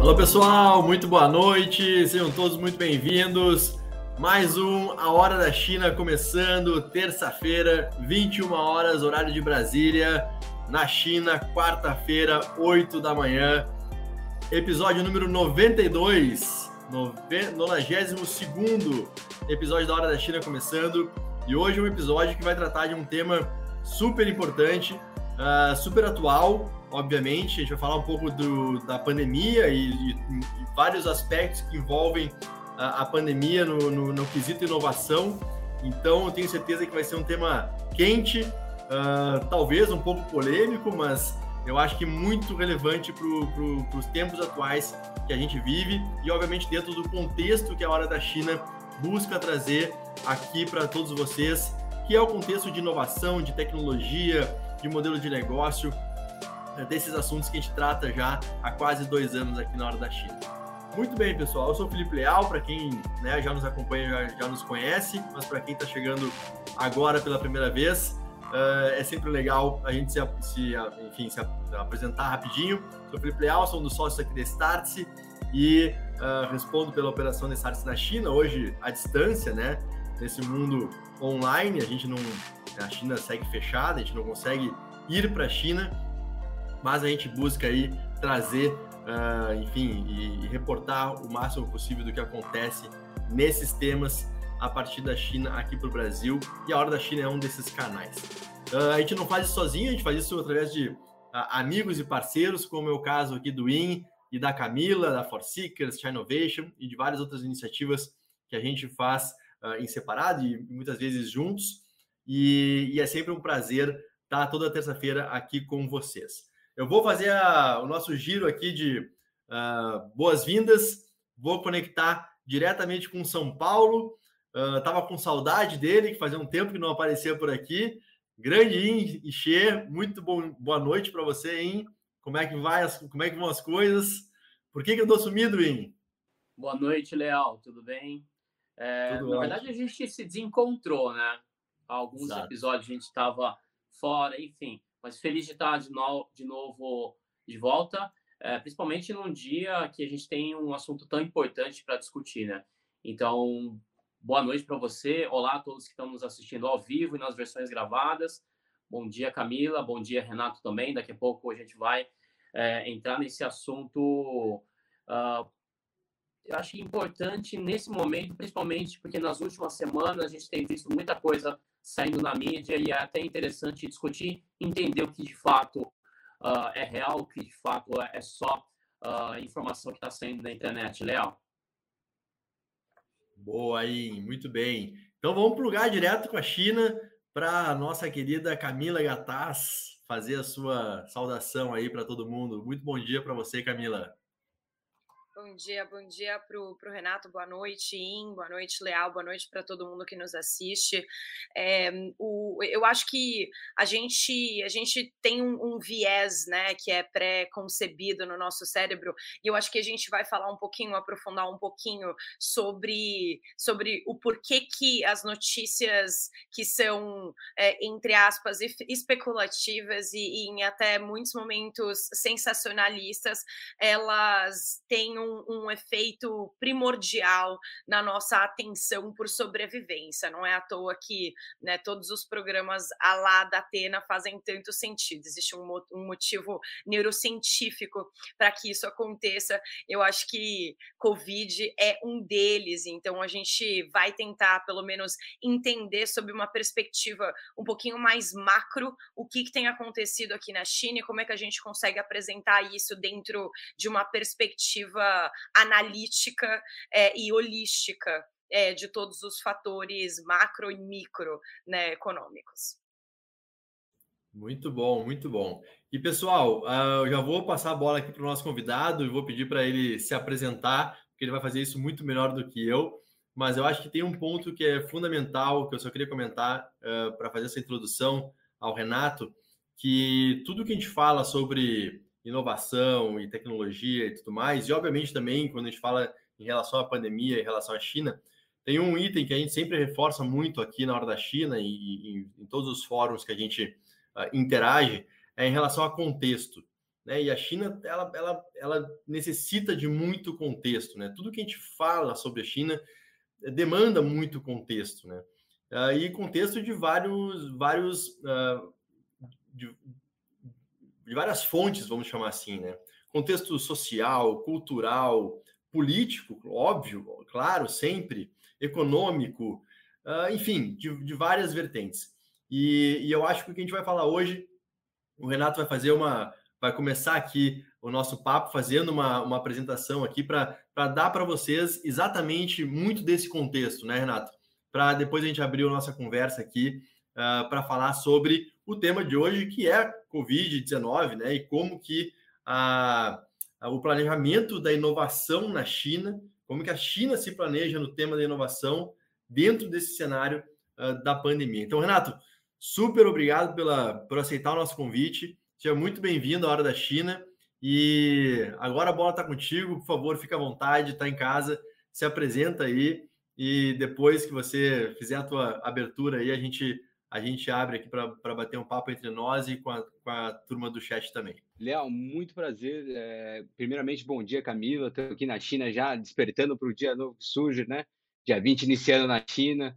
Olá pessoal, muito boa noite, sejam todos muito bem-vindos. Mais um A Hora da China começando, terça-feira, 21 horas, horário de Brasília, na China, quarta-feira, 8 da manhã. Episódio número 92, 92 episódio da Hora da China começando. E hoje é um episódio que vai tratar de um tema super importante, uh, super atual, obviamente. A gente vai falar um pouco do, da pandemia e, e, e, vários aspectos que envolvem a, a pandemia no, no, no, quesito inovação. Então, eu tenho certeza que vai ser um tema quente, uh, talvez um pouco polêmico, mas eu acho que muito relevante para pro, os tempos atuais que a gente vive e, obviamente, dentro do contexto que a Hora da China busca trazer aqui para todos vocês, que é o contexto de inovação, de tecnologia, de modelo de negócio, desses assuntos que a gente trata já há quase dois anos aqui na Hora da China. Muito bem, pessoal. Eu sou o Felipe Leal, para quem né, já nos acompanha, já, já nos conhece, mas para quem está chegando agora pela primeira vez, uh, é sempre legal a gente se, se, enfim, se apresentar rapidinho. Sou o Felipe Leal, sou um dos sócios aqui da Startse e uh, respondo pela operação da Startse na China, hoje à distância, né? Nesse mundo online, a gente não. A China segue fechada, a gente não consegue ir para a China, mas a gente busca aí trazer, uh, enfim, e, e, reportar o máximo possível do que acontece nesses temas a partir da China aqui para o Brasil. E a Hora da China é um desses canais. Uh, a gente não faz isso sozinho, a gente faz isso através de uh, amigos e parceiros, como é o caso aqui do IN e da Camila, da Forseekers, China Innovation e de várias outras iniciativas que a gente faz em separado e muitas vezes juntos. E, e é sempre um prazer estar toda terça-feira aqui com vocês. Eu vou fazer a, o nosso giro aqui de uh, boas-vindas. Vou conectar diretamente com São Paulo. Uh, tava com saudade dele, que fazia um tempo que não aparecia por aqui. Grande Ixê, muito bom, boa noite para você, hein? Como é que vai, as, como é que vão as coisas? Por que, que eu tô sumido, In? Boa noite, Leal, tudo bem? É, tudo na ótimo. verdade, a gente se desencontrou, né? Há alguns Exato. episódios a gente estava fora, enfim. Mas feliz de estar de, no, de novo de volta, é, principalmente num dia que a gente tem um assunto tão importante para discutir, né? Então, boa noite para você. Olá a todos que estão nos assistindo ao vivo e nas versões gravadas. Bom dia, Camila. Bom dia, Renato também. Daqui a pouco a gente vai é, entrar nesse assunto. Uh, eu acho importante nesse momento, principalmente porque nas últimas semanas a gente tem visto muita coisa saindo na mídia e é até interessante discutir, entender o que de fato uh, é real, o que de fato é só uh, informação que está saindo na internet. Leal? Boa aí, muito bem. Então vamos plugar direto com a China para nossa querida Camila Gataz fazer a sua saudação aí para todo mundo. Muito bom dia para você, Camila. Bom dia, bom dia para o Renato, boa noite, In, boa noite, Leal, boa noite para todo mundo que nos assiste. É, o, eu acho que a gente, a gente tem um, um viés né, que é pré-concebido no nosso cérebro, e eu acho que a gente vai falar um pouquinho, aprofundar um pouquinho sobre, sobre o porquê que as notícias que são, é, entre aspas, especulativas e, e em até muitos momentos sensacionalistas, elas têm um um, um, efeito primordial na nossa atenção por sobrevivência. Não é à toa que né, todos os programas a lá da Atena fazem tanto sentido. Existe um, um motivo neurocientífico para que isso aconteça. Eu acho que Covid é um deles, então a gente vai tentar, pelo menos, entender sob uma perspectiva um pouquinho mais macro o que, que tem acontecido aqui na China e como é que a gente consegue apresentar isso dentro de uma perspectiva analítica é, e holística é, de todos os fatores macro e micro né, econômicos. Muito bom, muito bom. E pessoal, uh, eu já vou passar a bola aqui para o nosso convidado e vou pedir para ele se apresentar, porque ele vai fazer isso muito melhor do que eu. Mas eu acho que tem um ponto que é fundamental, que eu só queria comentar uh, para fazer essa introdução ao Renato, que tudo que a gente fala sobre inovação e tecnologia e tudo mais, e obviamente também quando a gente fala em relação à pandemia, em relação à China, tem um item que a gente sempre reforça muito aqui na hora da China e, e em todos os fóruns que a gente uh, interage, é em relação a contexto. Né? E a China, ela, ela, ela necessita de muito contexto. Né? Tudo que a gente fala sobre a China demanda muito contexto. Né? Uh, e contexto de vários, vários uh, de, de várias fontes, vamos chamar assim, né? Contexto social, cultural, político, óbvio, claro, sempre, econômico, uh, enfim, de, de, várias vertentes. E, e, eu acho que o que a gente vai falar hoje, o Renato vai fazer uma, vai começar aqui o nosso papo fazendo uma, uma apresentação aqui para dar para vocês exatamente muito desse contexto, né, Renato? Para depois a gente abrir a nossa conversa aqui uh, para falar sobre o tema de hoje, que é Covid-19, né? E como que a, a, o planejamento da inovação na China, como que a China se planeja no tema da inovação dentro desse cenário uh, da pandemia. Então, Renato, super obrigado pela, por aceitar o nosso convite. Seja muito bem-vindo à Hora da China. E agora a bola está contigo, por favor, fica à vontade, está em casa, se apresenta aí e depois que você fizer a tua abertura aí, a gente a gente abre aqui para bater um papo entre nós e com a, com a turma do chat também. Leal, muito prazer. É, primeiramente, bom dia, Camila. Estou aqui na China já despertando para o dia novo que surge, né? Dia 20 iniciando na China.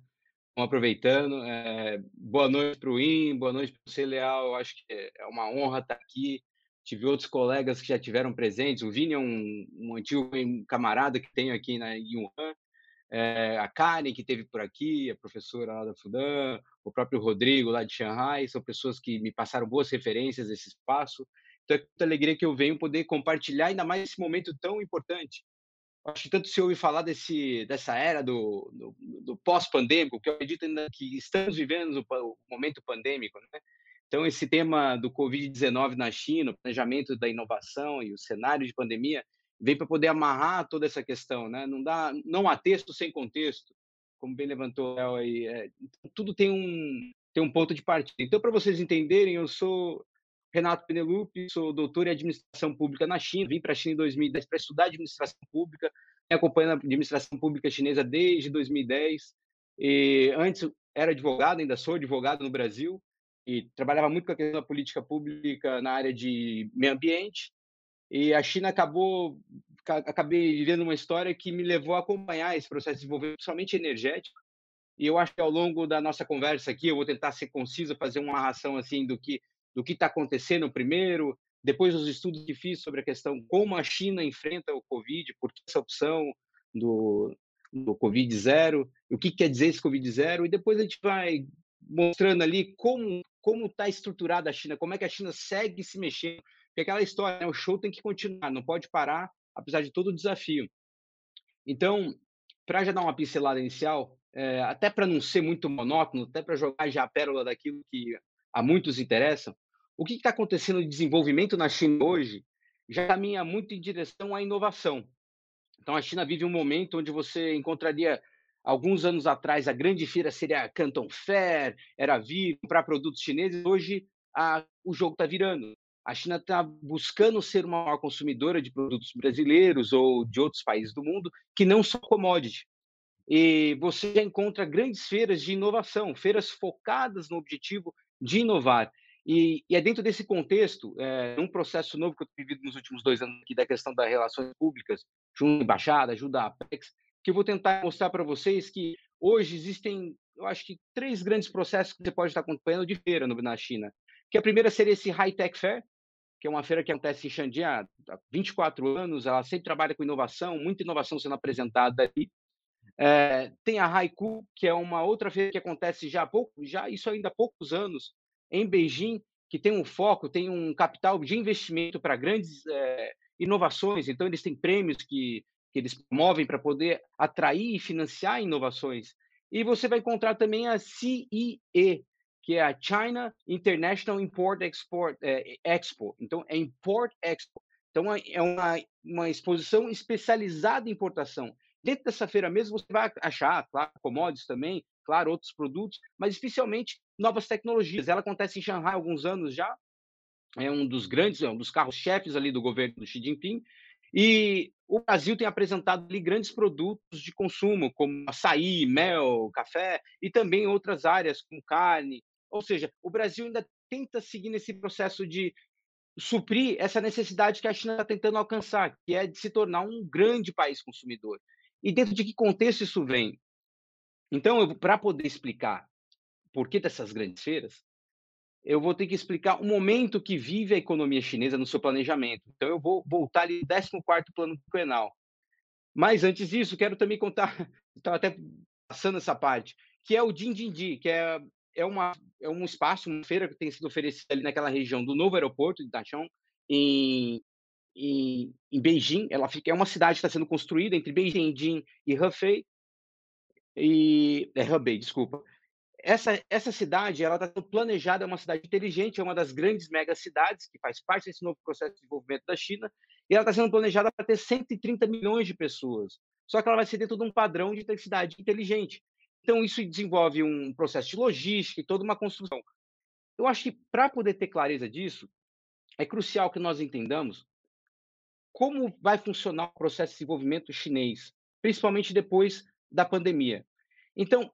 Vamos aproveitando. É, boa noite para o IN, boa noite para você, Leal. Eu acho que é uma honra estar aqui. Tive outros colegas que já tiveram presentes. O Vini é um, um antigo camarada que tenho aqui na, Wuhan é, a Karen, que teve por aqui, a professora lá da Fudan, o próprio Rodrigo lá de Shanghai, são pessoas que me passaram boas referências desse espaço. Então, é muita alegria que eu venho poder compartilhar, ainda mais esse momento tão importante. Acho que tanto se ouve falar desse, dessa era do, do, do pós-pandêmico, que eu acredito ainda que estamos vivendo o momento pandêmico, né? Então, esse tema do Covid-19 na China, o planejamento da inovação e o cenário de pandemia, vem para poder amarrar toda essa questão, né? Não dá, não há texto sem contexto, como bem levantou o aí. É, então, tudo tem um tem um ponto de partida. Então, para vocês entenderem, eu sou Renato Penelope, sou doutor em administração pública na China, vim para a China em 2010 para estudar administração pública, acompanhando a administração pública chinesa desde 2010. E antes era advogado, ainda sou advogado no Brasil e trabalhava muito com a questão da política pública na área de meio ambiente e a China acabou, acabei vivendo uma história que me levou a acompanhar esse processo de desenvolvimento, principalmente energético. E eu acho que ao longo da nossa conversa aqui, eu vou tentar ser conciso, fazer uma narração assim do que do que está acontecendo primeiro, depois os estudos que fiz sobre a questão como a China enfrenta o Covid, por que essa opção do, do Covid zero, o que quer dizer esse Covid zero, e depois a gente vai mostrando ali como como está estruturada a China, como é que a China segue se mexendo, porque aquela história, né? o show tem que continuar, não pode parar, apesar de todo o desafio. Então, para já dar uma pincelada inicial, é, até para não ser muito monótono, até para jogar já a pérola daquilo que a muitos interessa, o que está acontecendo de desenvolvimento na China hoje já caminha muito em direção à inovação. Então, a China vive um momento onde você encontraria, alguns anos atrás, a grande feira seria a Canton Fair, era vir comprar produtos chineses, hoje a, o jogo está virando a China está buscando ser uma maior consumidora de produtos brasileiros ou de outros países do mundo que não são commodity. E você encontra grandes feiras de inovação, feiras focadas no objetivo de inovar. E, e é dentro desse contexto, é, um processo novo que eu tenho vivido nos últimos dois anos aqui da questão das relações públicas, junto à embaixada, ajuda a Apex, que eu vou tentar mostrar para vocês que hoje existem, eu acho que três grandes processos que você pode estar acompanhando de feira na China. Que a primeira seria esse High Tech Fair, que é uma feira que acontece em Xandia há 24 anos, ela sempre trabalha com inovação, muita inovação sendo apresentada ali. É, tem a Haiku, que é uma outra feira que acontece já há pouco, já isso ainda há poucos anos, em Beijing, que tem um foco, tem um capital de investimento para grandes é, inovações. Então, eles têm prêmios que, que eles promovem para poder atrair e financiar inovações. E você vai encontrar também a CIE, que é a China International Import Export é, Expo. Então, é Import Expo. Então, é uma, uma exposição especializada em importação. Dentro dessa feira mesmo, você vai achar, claro, commodities também, claro, outros produtos, mas especialmente novas tecnologias. Ela acontece em Shanghai há alguns anos já, é um dos grandes, é um dos carros-chefes ali do governo do Xi Jinping, e o Brasil tem apresentado ali grandes produtos de consumo, como açaí, mel, café, e também outras áreas, como carne. Ou seja, o Brasil ainda tenta seguir nesse processo de suprir essa necessidade que a China está tentando alcançar, que é de se tornar um grande país consumidor. E dentro de que contexto isso vem? Então, para poder explicar por que dessas grandes feiras, eu vou ter que explicar o momento que vive a economia chinesa no seu planejamento. Então, eu vou voltar ali no 14º plano quinquenal. Mas, antes disso, quero também contar, estava até passando essa parte, que é o Dindindi, que é, é, uma, é um espaço, uma feira que tem sido oferecida ali naquela região do novo aeroporto de Dachong, em, em, em Beijing. Ela fica, é uma cidade que está sendo construída entre Beijing e Hefei. E, é Hebei, desculpa. Essa, essa cidade ela está sendo planejada, é uma cidade inteligente, é uma das grandes megacidades que faz parte desse novo processo de desenvolvimento da China, e ela está sendo planejada para ter 130 milhões de pessoas. Só que ela vai ser dentro de um padrão de cidade inteligente. Então, isso desenvolve um processo de logística e toda uma construção. Eu acho que, para poder ter clareza disso, é crucial que nós entendamos como vai funcionar o processo de desenvolvimento chinês, principalmente depois da pandemia. Então,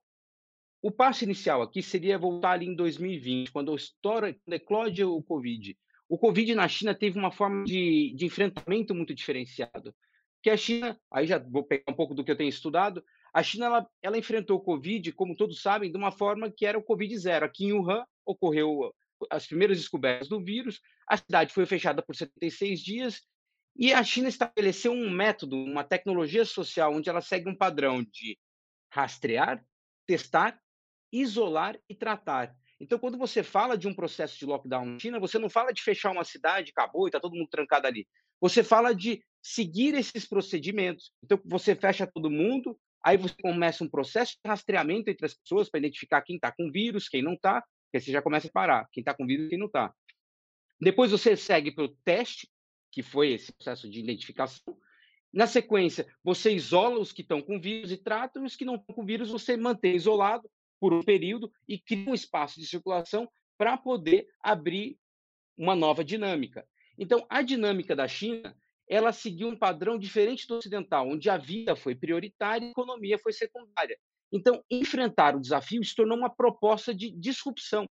o passo inicial aqui seria voltar ali em 2020, quando estoura, quando eclode o Covid. O Covid na China teve uma forma de, de enfrentamento muito diferenciado. Que a China, aí já vou pegar um pouco do que eu tenho estudado, a China ela, ela enfrentou o Covid, como todos sabem, de uma forma que era o Covid zero. Aqui em Wuhan ocorreu as primeiras descobertas do vírus, a cidade foi fechada por 76 dias e a China estabeleceu um método, uma tecnologia social, onde ela segue um padrão de rastrear, testar, isolar e tratar. Então, quando você fala de um processo de lockdown na China, você não fala de fechar uma cidade, acabou e está todo mundo trancado ali. Você fala de seguir esses procedimentos. Então, você fecha todo mundo, aí você começa um processo de rastreamento entre as pessoas para identificar quem está com vírus, quem não está, porque você já começa a parar, quem está com vírus e quem não está. Depois você segue para o teste, que foi esse processo de identificação. Na sequência, você isola os que estão com vírus e trata, os que não estão com vírus você mantém isolado por um período e cria um espaço de circulação para poder abrir uma nova dinâmica. Então, a dinâmica da China, ela seguiu um padrão diferente do ocidental, onde a vida foi prioritária e a economia foi secundária. Então, enfrentar o desafio se tornou uma proposta de disrupção.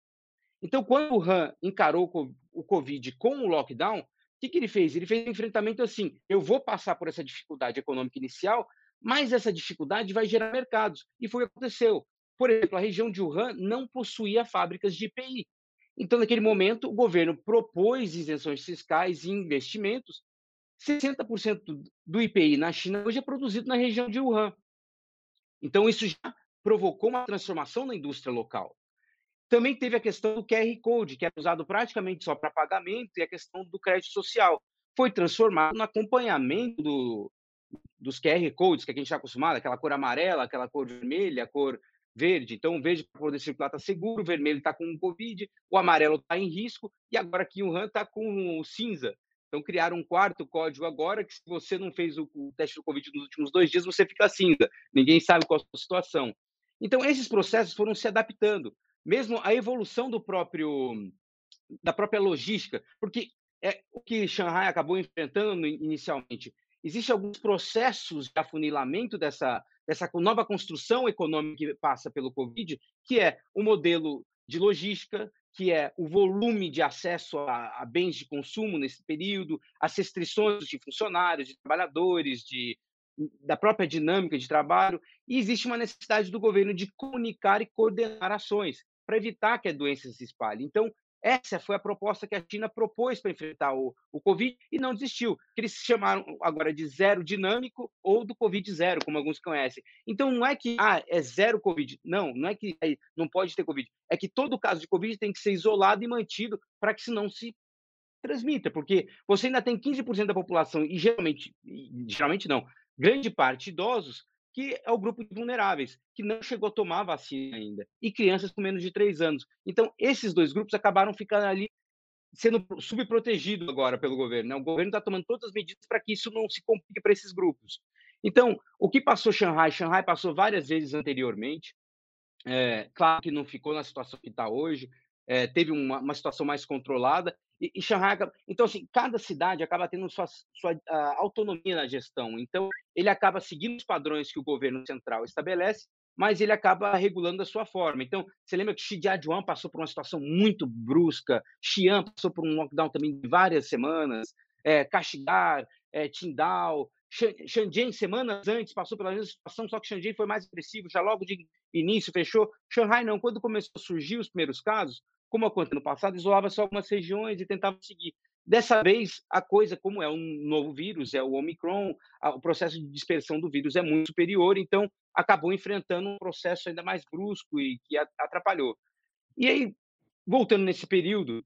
Então, quando o Han encarou o Covid com o lockdown, que, que ele fez? Ele fez um enfrentamento assim: eu vou passar por essa dificuldade econômica inicial, mas essa dificuldade vai gerar mercados. E foi o que aconteceu. Por exemplo, a região de Wuhan não possuía fábricas de IPI. Então, naquele momento, o governo propôs isenções fiscais e investimentos. 60% do IPI na China hoje é produzido na região de Wuhan. Então, isso já provocou uma transformação na indústria local. Também teve a questão do QR Code, que era usado praticamente só para pagamento, e a questão do crédito social. Foi transformado no acompanhamento do, dos QR Codes, que a gente está acostumado, aquela cor amarela, aquela cor vermelha, a cor verde. Então, o verde para poder circular está seguro, o vermelho está com Covid, o amarelo está em risco, e agora aqui o está com cinza. Então, criaram um quarto código agora, que se você não fez o, o teste do Covid nos últimos dois dias, você fica cinza. Ninguém sabe qual a situação. Então, esses processos foram se adaptando mesmo a evolução do próprio da própria logística, porque é o que Shanghai acabou enfrentando inicialmente. Existem alguns processos de afunilamento dessa, dessa nova construção econômica que passa pelo Covid, que é o modelo de logística, que é o volume de acesso a, a, bens de consumo nesse período, as restrições de funcionários, de trabalhadores, de, da própria dinâmica de trabalho, e existe uma necessidade do governo de comunicar e coordenar ações para evitar que a doença se espalhe. Então, essa foi a proposta que a China propôs para enfrentar o, o Covid e não desistiu. Que eles chamaram agora de zero dinâmico ou do Covid zero, como alguns conhecem. Então não é que ah, é zero Covid. Não, não é que não pode ter Covid. É que todo caso de Covid tem que ser isolado e mantido para que se não se transmita, porque você ainda tem 15% da população, e geralmente, geralmente não, grande parte idosos, que é o grupo de vulneráveis, que não chegou a tomar a vacina ainda, e crianças com menos de 3 anos. Então, esses dois grupos acabaram ficando ali sendo subprotegidos agora pelo governo. Né? O governo está tomando todas as medidas para que isso não se complique para esses grupos. Então, o que passou Xangai? Xangai passou várias vezes anteriormente. É, claro que não ficou na situação que está hoje, é, teve uma, uma, situação mais controlada, e, e Shanghai, então assim, cada cidade acaba tendo sua, sua autonomia na gestão. Então, ele acaba seguindo os padrões que o governo central estabelece, mas ele acaba regulando da sua forma. Então, você lembra que Shijiazhuan passou por uma situação muito brusca, Xi'an passou por um lockdown também de várias semanas, é, é, Qingdao, Shenzhen, semanas antes, passou pela mesma situação, só que Shenzhen foi mais agressivo, já logo de início fechou. Shanghai não, quando começou a surgir os primeiros casos, como aconteceu no passado, isolava só algumas regiões e tentava seguir. Dessa vez, a coisa, como é um novo vírus, é o Omicron, o processo de dispersão do vírus é muito superior, então acabou enfrentando um processo ainda mais brusco e que atrapalhou. E aí, voltando nesse período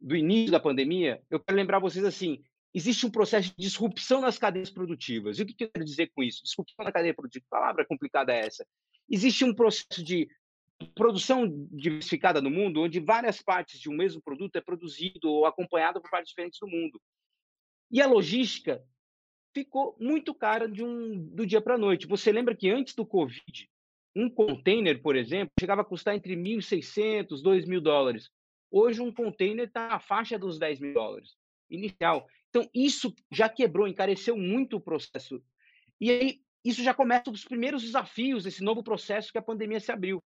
do início da pandemia, eu quero lembrar vocês assim, existe um processo de disrupção nas cadeias produtivas. E o que eu quero dizer com isso? Disrupção na cadeia produtiva, palavra complicada é essa? Existe um processo de produção diversificada no mundo, onde várias partes de um mesmo produto é produzido ou acompanhado por partes diferentes do mundo. E a logística ficou muito cara de um, do dia para a noite. Você lembra que antes do Covid, um container, por exemplo, chegava a custar entre 1.600 e 2.000 dólares. Hoje, um container está na faixa dos 10 mil dólares inicial. Então, isso já quebrou, encareceu muito o processo. E aí, isso já começa os primeiros desafios desse novo processo que a pandemia se abriu.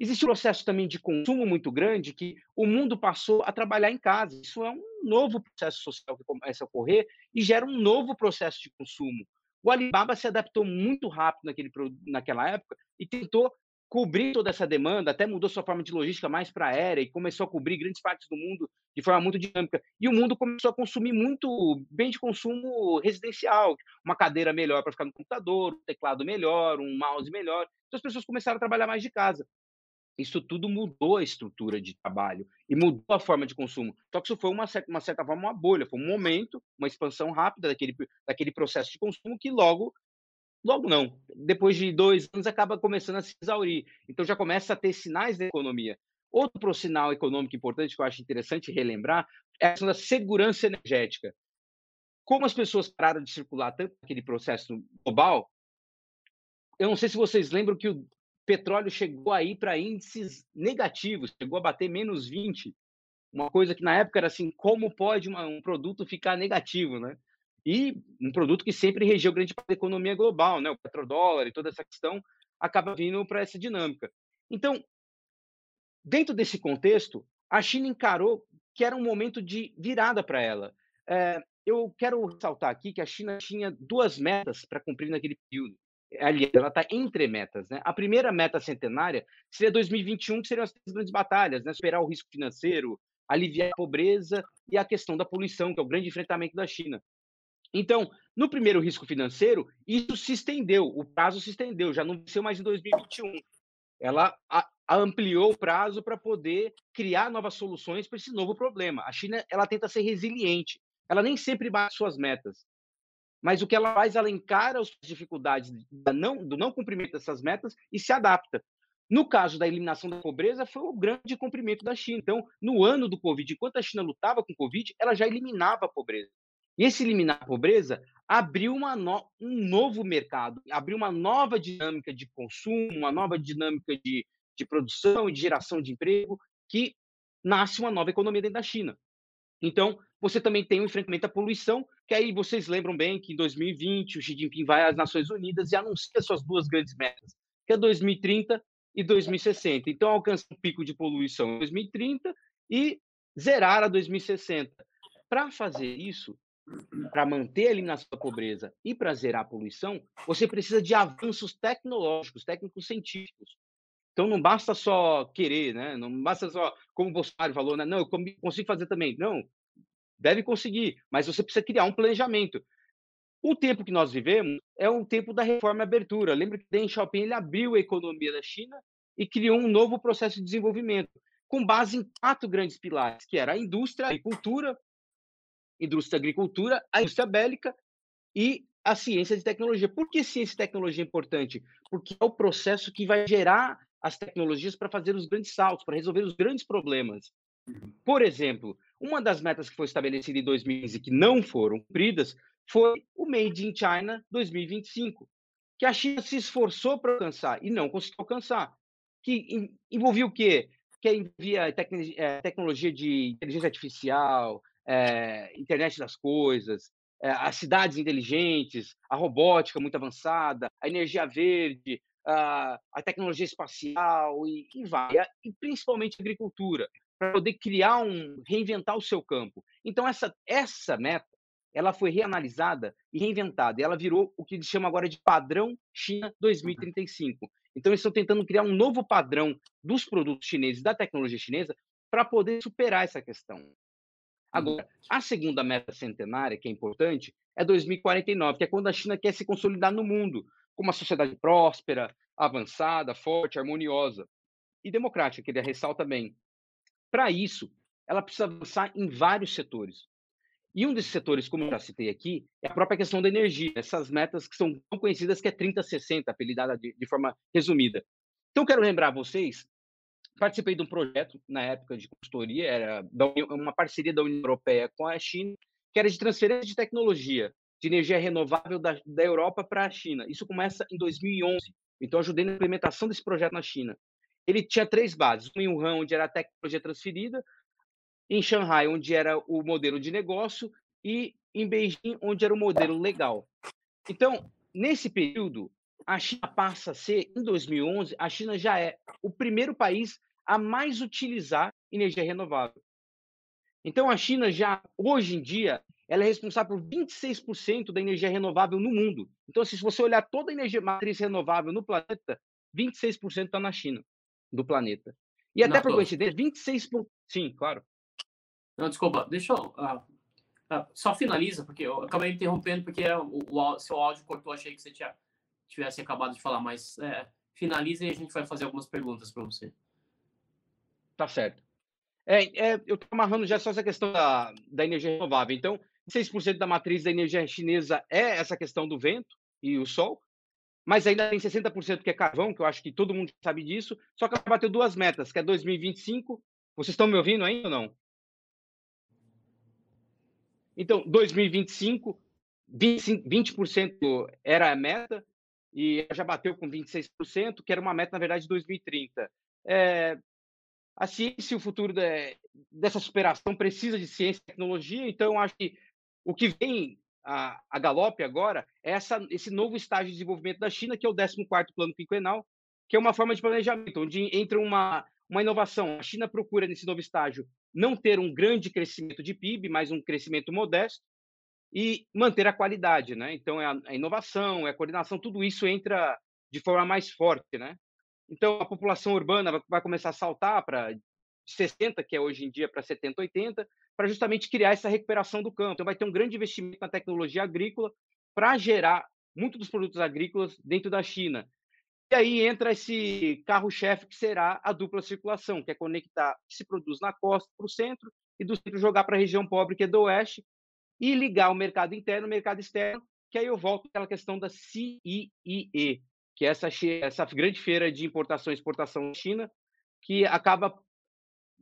Existe um processo também de consumo muito grande que o mundo passou a trabalhar em casa. Isso é um novo processo social que começa a ocorrer e gera um novo processo de consumo. O Alibaba se adaptou muito rápido naquele, naquela época e tentou cobrir toda essa demanda, até mudou sua forma de logística mais para aérea e começou a cobrir grandes partes do mundo de forma muito dinâmica. E o mundo começou a consumir muito bem de consumo residencial, uma cadeira melhor para ficar no computador, um teclado melhor, um mouse melhor. Então as pessoas começaram a trabalhar mais de casa isso tudo mudou a estrutura de trabalho e mudou a forma de consumo. Só que isso foi uma, uma certa forma uma bolha, foi um momento, uma expansão rápida daquele, daquele processo de consumo que logo, logo não, depois de dois anos acaba começando a se exaurir. Então já começa a ter sinais da economia. Outro sinal econômico importante que eu acho interessante relembrar é a questão da segurança energética. Como as pessoas pararam de circular tanto naquele processo global, eu não sei se vocês lembram que o petróleo chegou aí para índices negativos, chegou a bater menos 20. Uma coisa que na época era assim, como pode uma, um produto ficar negativo, né? E um produto que sempre regeu grande parte da economia global, né? O petrodólar e toda essa questão acaba vindo para essa dinâmica. Então, dentro desse contexto, a China encarou que era um momento de virada para ela. É, eu quero ressaltar aqui que a China tinha duas metas para cumprir naquele período ela está entre metas. Né? A primeira meta centenária seria 2021, que seriam as grandes batalhas, né? superar o risco financeiro, aliviar a pobreza e a questão da poluição, que é o grande enfrentamento da China. Então, no primeiro risco financeiro, isso se estendeu, o prazo se estendeu, já não venceu mais em 2021. Ela ampliou o prazo para poder criar novas soluções para esse novo problema. A China ela tenta ser resiliente, ela nem sempre bate suas metas, mas o que ela faz, ela encara as dificuldades não, do não cumprimento dessas metas e se adapta. No caso da eliminação da pobreza, foi o grande cumprimento da China. Então, no ano do Covid, enquanto a China lutava com o Covid, ela já eliminava a pobreza. E esse eliminar a pobreza abriu no... um novo mercado, abriu uma nova dinâmica de consumo, uma nova dinâmica de, de produção e de geração de emprego, que nasce uma nova economia dentro da China. Então, você também tem o enfrentamento à poluição, que aí vocês lembram bem que em 2020 o Xi Jinping vai às Nações Unidas e anuncia suas duas grandes metas, que é 2030 e 2060. Então, alcança um pico de poluição em 2030 e zerar a 2060. Para fazer isso, para manter a eliminação da pobreza e para zerar a poluição, você precisa de avanços tecnológicos, técnicos científicos. Então não basta só querer, né? Não basta só, como o Bolsonaro falou, né? não, eu consigo fazer também. Não, deve conseguir, mas você precisa criar um planejamento. O tempo que nós vivemos é um tempo da reforma e abertura. Lembra que Deng Xiaoping ele abriu a economia da China e criou um novo processo de desenvolvimento com base em quatro grandes pilares, que era a indústria, a agricultura, indústria agricultura, a indústria bélica e a ciência de tecnologia. Por que ciência e tecnologia é importante? Porque é o processo que vai gerar as tecnologias para fazer os grandes saltos, para resolver os grandes problemas. Uhum. Por exemplo, uma das metas que foi estabelecida em 2015 que não foram cumpridas foi o Made in China 2025, que a China se esforçou para alcançar e não conseguiu alcançar. Que envolvia o quê? Que envolvia eh, tecnologia de inteligência artificial, é, internet das coisas, é, as cidades inteligentes, a robótica muito avançada, a energia verde, a, a tecnologia espacial e, e vai, e principalmente a agricultura, para poder criar um, reinventar o seu campo. Então essa essa meta, ela foi reanalisada e reinventada, e ela virou o que eles chamam agora de padrão China 2035. Então eles estão tentando criar um novo padrão dos produtos chineses, da tecnologia chinesa, para poder superar essa questão. Agora, a segunda meta centenária, que é importante, é 2049, que é quando a China quer se consolidar no mundo como uma sociedade próspera, avançada, forte, harmoniosa e democrática, que ele ressalta bem. Para isso, ela precisa avançar em vários setores. E um desses setores, como eu já citei aqui, é a própria questão da energia, essas metas que são tão conhecidas que é 30-60, apelidada de, de forma resumida. Então, quero lembrar a vocês participei de um projeto na época de consultoria, era uma parceria da União Europeia com a China, que era de transferência de tecnologia de energia renovável da, da Europa para a China. Isso começa em 2011. Então, ajudei na implementação desse projeto na China. Ele tinha três bases: em Wuhan, onde era a tecnologia transferida, em Shanghai, onde era o modelo de negócio, e em Beijing, onde era o modelo legal. Então, nesse período, a China passa a ser, em 2011, a China já é o primeiro país a mais utilizar energia renovável. Então, a China já, hoje em dia, ela é responsável por 26% da energia renovável no mundo. Então, se você olhar toda a energia matriz renovável no planeta, 26% está na China, do planeta. E até Não, por coincidência, 26%. Sim, claro. Não, desculpa, deixa eu. Uh, uh, só finaliza, porque eu acabei interrompendo, porque o, o, seu áudio cortou, achei que você tinha, tivesse acabado de falar, mas é, finaliza e a gente vai fazer algumas perguntas para você. Tá certo. É, é, eu estou amarrando já só essa questão da, da energia renovável. Então, 6% da matriz da energia chinesa é essa questão do vento e o sol, mas ainda tem 60% que é carvão, que eu acho que todo mundo sabe disso, só que ela bateu duas metas, que é 2025. Vocês estão me ouvindo ainda ou não? Então, 2025, 20%, 20 era a meta, e já bateu com 26%, que era uma meta, na verdade, de 2030. É, a ciência e o futuro de, dessa superação precisa de ciência e tecnologia, então acho que o que vem a, a galope agora é essa, esse novo estágio de desenvolvimento da China, que é o 14º Plano Quinquenal, que é uma forma de planejamento, onde entra uma, uma inovação. A China procura, nesse novo estágio, não ter um grande crescimento de PIB, mas um crescimento modesto, e manter a qualidade, né? Então, é a, a inovação, é a coordenação, tudo isso entra de forma mais forte, né? Então, a população urbana vai começar a saltar para 60, que é hoje em dia, para 70, 80, para justamente criar essa recuperação do campo. Então, vai ter um grande investimento na tecnologia agrícola para gerar muito dos produtos agrícolas dentro da China. E aí entra esse carro-chefe que será a dupla circulação, que é conectar o que se produz na costa para o centro e do centro jogar para a região pobre, que é do oeste, e ligar o mercado interno ao mercado externo, que aí eu volto àquela questão da CIIE, que é essa, essa grande feira de importação e exportação na China, que acaba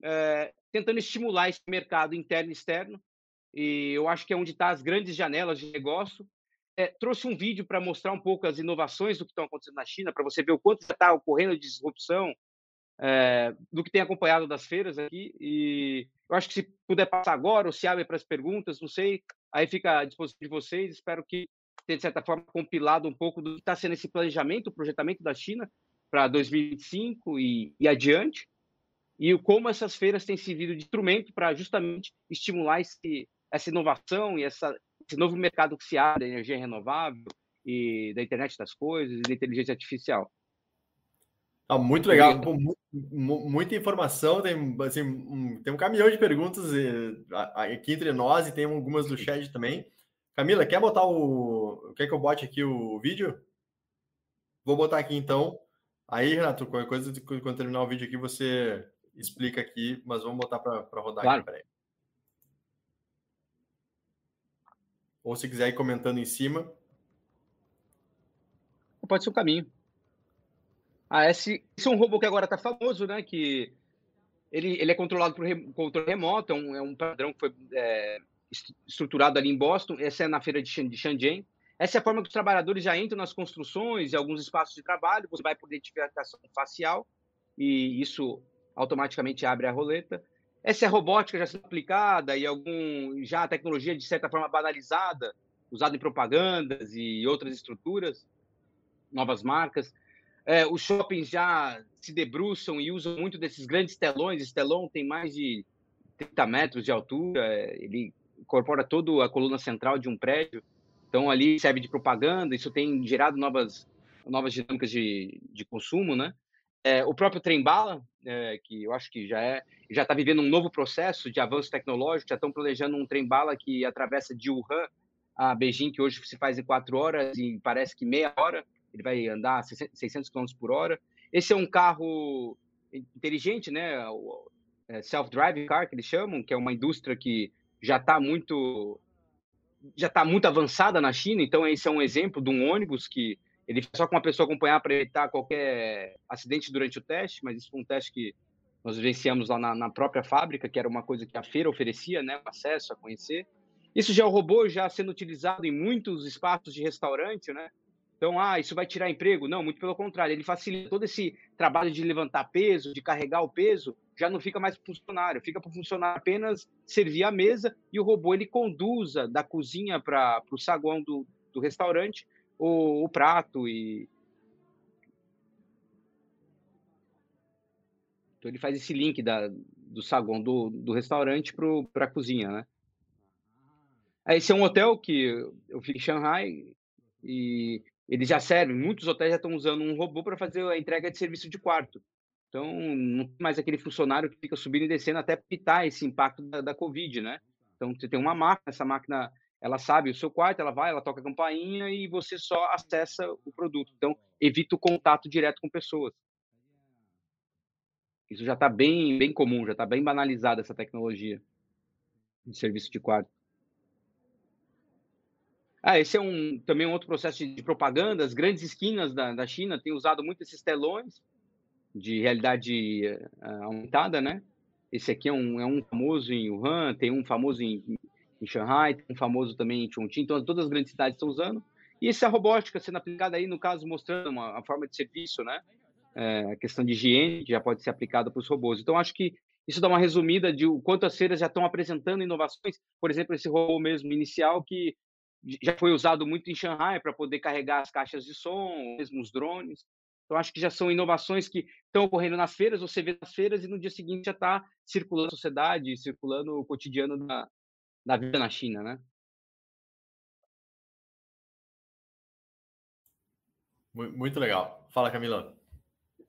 é, tentando estimular esse mercado interno e externo. E eu acho que é onde estão tá as grandes janelas de negócio. É, trouxe um vídeo para mostrar um pouco as inovações do que estão acontecendo na China, para você ver o quanto está ocorrendo de disrupção é, do que tem acompanhado das feiras aqui. E eu acho que se puder passar agora ou se abre para as perguntas, não sei, aí fica à disposição de vocês. Espero que de certa forma, compilado um pouco do que está sendo esse planejamento, o projetamento da China para 2025 e, e adiante. E como essas feiras têm servido de instrumento para justamente estimular esse, essa inovação e essa, esse novo mercado que se abre da energia renovável e da internet das coisas e da inteligência artificial. Ah, muito legal, Pô, muita informação, tem, assim, um, tem um caminhão de perguntas aqui entre nós e tem algumas do chat também. Camila, quer botar o. Quer que eu bote aqui o vídeo? Vou botar aqui então. Aí, Renato, qualquer coisa, quando terminar o vídeo aqui, você explica aqui, mas vamos botar para rodar claro. aqui. Peraí. Ou se quiser ir comentando em cima. Pode ser o um caminho. Ah, esse, esse é um robô que agora está famoso, né? Que ele, ele é controlado por re, controle remoto, é um, é um padrão que foi é, estruturado ali em Boston. Essa é na feira de, de Shenzhen. Essa é a forma que os trabalhadores já entram nas construções e alguns espaços de trabalho. Você vai por identificação facial e isso automaticamente abre a roleta. Essa é robótica já sendo aplicada e algum já a tecnologia de certa forma banalizada, usada em propagandas e outras estruturas, novas marcas. É, os shoppings já se debruçam e usam muito desses grandes telões. Esse telão tem mais de 30 metros de altura, ele incorpora toda a coluna central de um prédio. Então, ali serve de propaganda, isso tem gerado novas, novas dinâmicas de, de consumo, né? É, o próprio trem-bala, é, que eu acho que já é já está vivendo um novo processo de avanço tecnológico, já estão planejando um trem-bala que atravessa de Wuhan a Beijing, que hoje se faz em quatro horas e parece que meia hora, ele vai andar 600 km por hora. Esse é um carro inteligente, né? É, self-driving car, que eles chamam, que é uma indústria que já está muito já está muito avançada na China, então esse é um exemplo de um ônibus que ele só com uma pessoa acompanhar para evitar qualquer acidente durante o teste, mas isso foi um teste que nós vivenciamos lá na, na, própria fábrica, que era uma coisa que a feira oferecia, né, acesso a conhecer. Isso já é o robô já sendo utilizado em muitos espaços de restaurante, né? Então, ah, isso vai tirar emprego? Não, muito pelo contrário, ele facilita todo esse trabalho de levantar peso, de carregar o peso, já não fica mais para o funcionário, fica para o funcionário apenas servir a mesa e o robô ele conduza da cozinha para o saguão do, do restaurante o, o prato e, Então ele faz esse link da, do saguão do, do restaurante para a cozinha, né? Esse é um hotel que eu fico em Shanghai e eles já servem, muitos hotéis já estão usando um robô para fazer a entrega de serviço de quarto. Então, não tem mais aquele funcionário que fica subindo e descendo até pitar esse impacto da, da Covid, né? Então, você tem uma máquina, essa máquina, ela sabe o seu quarto, ela vai, ela toca a campainha e você só acessa o produto. Então, evita o contato direto com pessoas. Isso já está bem, bem comum, já está bem banalizada essa tecnologia de serviço de quarto. Ah, esse é um, também um outro processo de, propaganda. As grandes esquinas da, da China têm usado muito esses telões de realidade uh, aumentada, né? Esse aqui é um, é um famoso em Wuhan, tem um famoso em, em Shanghai, tem famoso também em Chongqing. Então, todas as grandes cidades estão usando. E essa robótica sendo aplicada aí, no caso, mostrando uma, uma forma de serviço, né? é, a questão de higiene, já pode ser aplicada para os robôs. Então, acho que isso dá uma resumida de o quanto as feiras já estão apresentando inovações, por exemplo, esse robô mesmo inicial que já foi usado muito em Shanghai para poder carregar as caixas de som, mesmo os drones. Então, acho que já são inovações que estão ocorrendo nas feiras, você vê nas feiras e no dia seguinte já está circulando a sociedade, circulando o cotidiano da, da vida na China, né? Muito legal. Fala, Camila.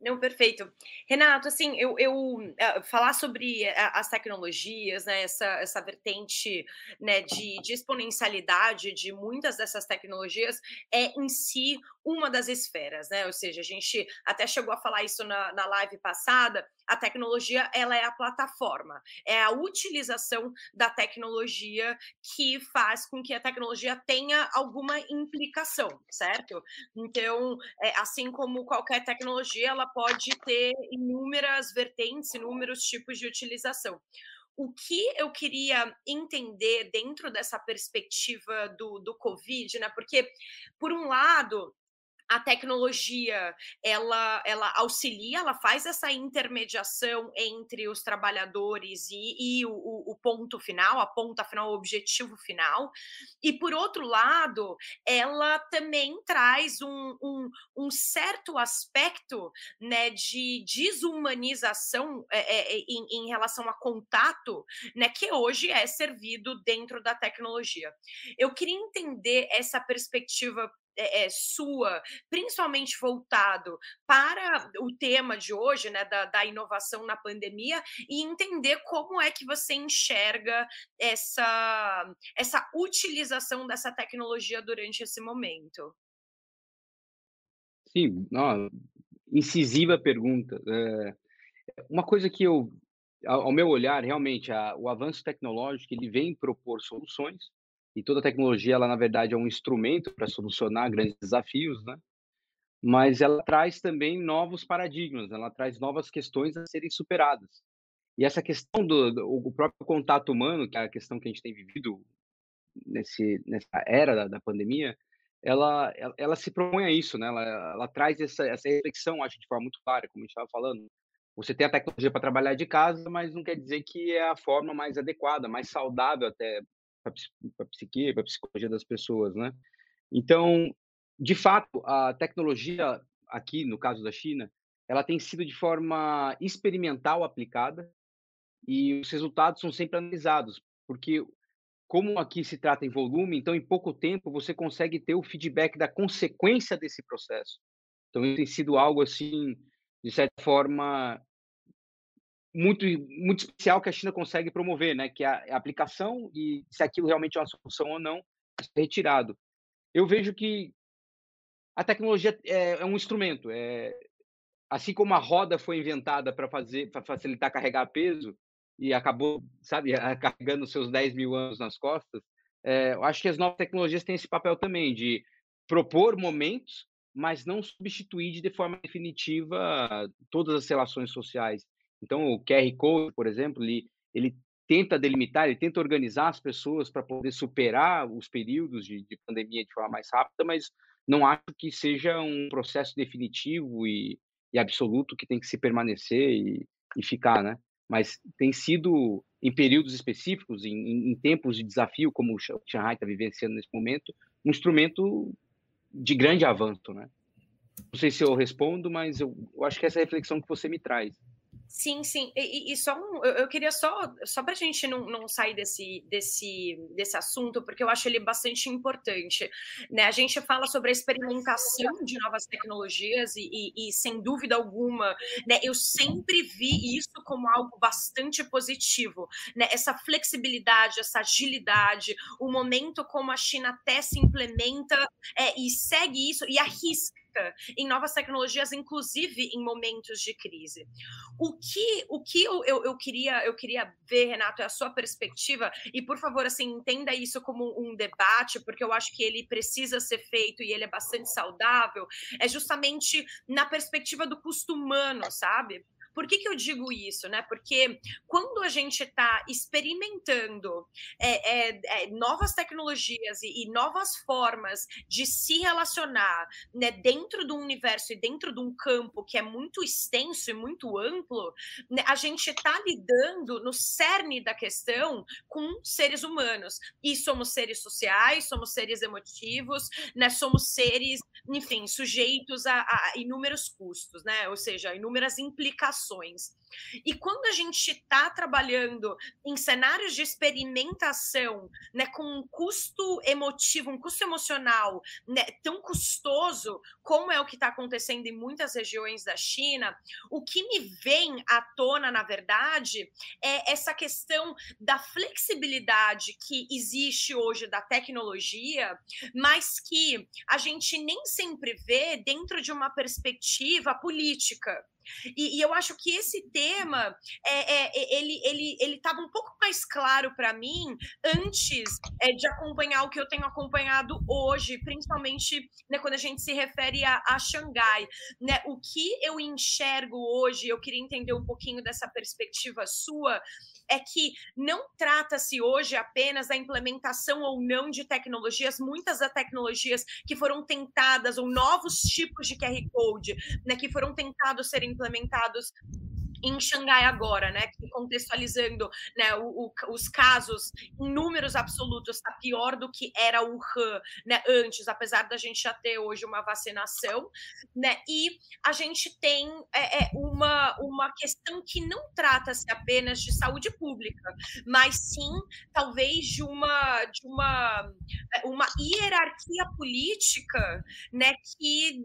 Não, perfeito. Renato, assim, eu, eu uh, falar sobre uh, as tecnologias, né, essa, essa vertente né, de, de exponencialidade de muitas dessas tecnologias é em si uma das esferas, né? Ou seja, a gente até chegou a falar isso na, na live passada, a tecnologia ela é a plataforma, é a utilização da tecnologia que faz com que a tecnologia tenha alguma implicação, certo? Então, é, assim como qualquer tecnologia, ela pode ter inúmeras vertentes, inúmeros tipos de utilização o que eu queria entender dentro dessa perspectiva do, do Covid, né? Porque, por um lado, a tecnologia ela, ela auxilia, ela faz essa intermediação entre os trabalhadores e, e o, o, ponto final, a ponta final, o objetivo final. E por outro lado, ela também traz um, um, um certo aspecto né, de desumanização é, é, em, em relação a contato, né, que hoje é servido dentro da tecnologia. Eu queria entender essa perspectiva é, é, sua, principalmente voltado para o tema de hoje, né, da, da, inovação na pandemia, e entender como é que você enxerga essa, essa utilização dessa tecnologia durante esse momento. Sim, não, incisiva pergunta. É, uma coisa que eu, ao meu olhar, realmente, a, o avanço tecnológico ele vem propor soluções e toda tecnologia, ela na verdade é um instrumento para solucionar grandes desafios, né? Mas ela traz também novos paradigmas, ela traz novas questões a serem superadas. E essa questão do, do o próprio contato humano, que é a questão que a gente tem vivido nesse nessa era da, da pandemia, ela, ela, ela se propõe a isso, né? Ela, ela traz essa essa reflexão, acho de forma muito clara, como a gente estava falando. Você tem a tecnologia para trabalhar de casa, mas não quer dizer que é a forma mais adequada, mais saudável até para a psique, para a psicologia das pessoas, né? Então, de fato, a tecnologia aqui, no caso da China, ela tem sido de forma experimental aplicada e os resultados são sempre analisados, porque como aqui se trata em volume, então em pouco tempo você consegue ter o feedback da consequência desse processo. Então isso tem sido algo assim, de certa forma, muito muito especial que a China consegue promover, né? Que é a, é aplicação e se aquilo realmente é uma solução ou não, é retirado. Eu vejo que a tecnologia é, é um instrumento. É, assim como a roda foi inventada para fazer para facilitar carregar peso e acabou, sabe, carregando seus 10 mil anos nas costas, é, eu acho que as novas tecnologias têm esse papel também de propor momentos, mas não substituir de forma definitiva todas as relações sociais. Então, o QR Code, por exemplo, ele, ele tenta delimitar, ele tenta organizar as pessoas para poder superar os períodos de, de, pandemia de forma mais rápida, mas não acho que seja um processo definitivo e, e absoluto que tem que se permanecer e, e, ficar, né? Mas tem sido, em períodos específicos, em, em tempos de desafio, como o Shanghai está vivenciando nesse momento, um instrumento de grande avanço, né? Não sei se eu respondo, mas eu, eu acho que essa é a reflexão que você me traz. Sim, sim. E, e só um, eu, eu, queria só, só para a gente não, não sair desse, desse, desse assunto, porque eu acho ele bastante importante. Né? A gente fala sobre a experimentação de novas tecnologias e, e, e sem dúvida alguma, né, eu sempre vi isso como algo bastante positivo. Né? Essa flexibilidade, essa agilidade, o momento como a China até se implementa é, e segue isso e arrisca em novas tecnologias, inclusive em momentos de crise. O que, o que eu, eu, eu, queria, eu queria ver, Renato, é a sua perspectiva, e por favor, assim, entenda isso como um debate, porque eu acho que ele precisa ser feito e ele é bastante saudável, é justamente na perspectiva do custo humano, sabe? Por que, que eu digo isso? Né? Porque quando a gente está experimentando é, é, é, novas tecnologias e, e, novas formas de se relacionar né, dentro do universo e dentro de um campo que é muito extenso e muito amplo, né, a gente está lidando no cerne da questão com seres humanos. E somos seres sociais, somos seres emotivos, né, somos seres, enfim, sujeitos a, a inúmeros custos, né? ou seja, inúmeras implicações ações. E quando a gente está trabalhando em cenários de experimentação, né, com um custo emotivo, um custo emocional né, tão custoso como é o que está acontecendo em muitas regiões da China, o que me vem à tona, na verdade, é essa questão da flexibilidade que existe hoje da tecnologia, mas que a gente nem sempre vê dentro de uma perspectiva política. E, e, eu acho que esse tema é, é ele ele ele estava um pouco mais claro para mim antes é, de acompanhar o que eu tenho acompanhado hoje, principalmente né, quando a gente se refere a, a Xangai. Né, o que eu enxergo hoje, eu queria entender um pouquinho dessa perspectiva sua, é que não trata-se hoje apenas da implementação ou não de tecnologias, muitas das tecnologias que foram tentadas, ou novos tipos de QR Code, né, que foram tentados ser implementados em Xangai agora, né, contextualizando né, o, o, os casos em números absolutos, está pior do que era o Han né, antes, apesar da gente já ter hoje uma vacinação, né, e a gente tem é, é, uma, uma questão que não trata-se apenas de saúde pública, mas sim, talvez, de uma, de uma, é, uma hierarquia política né, que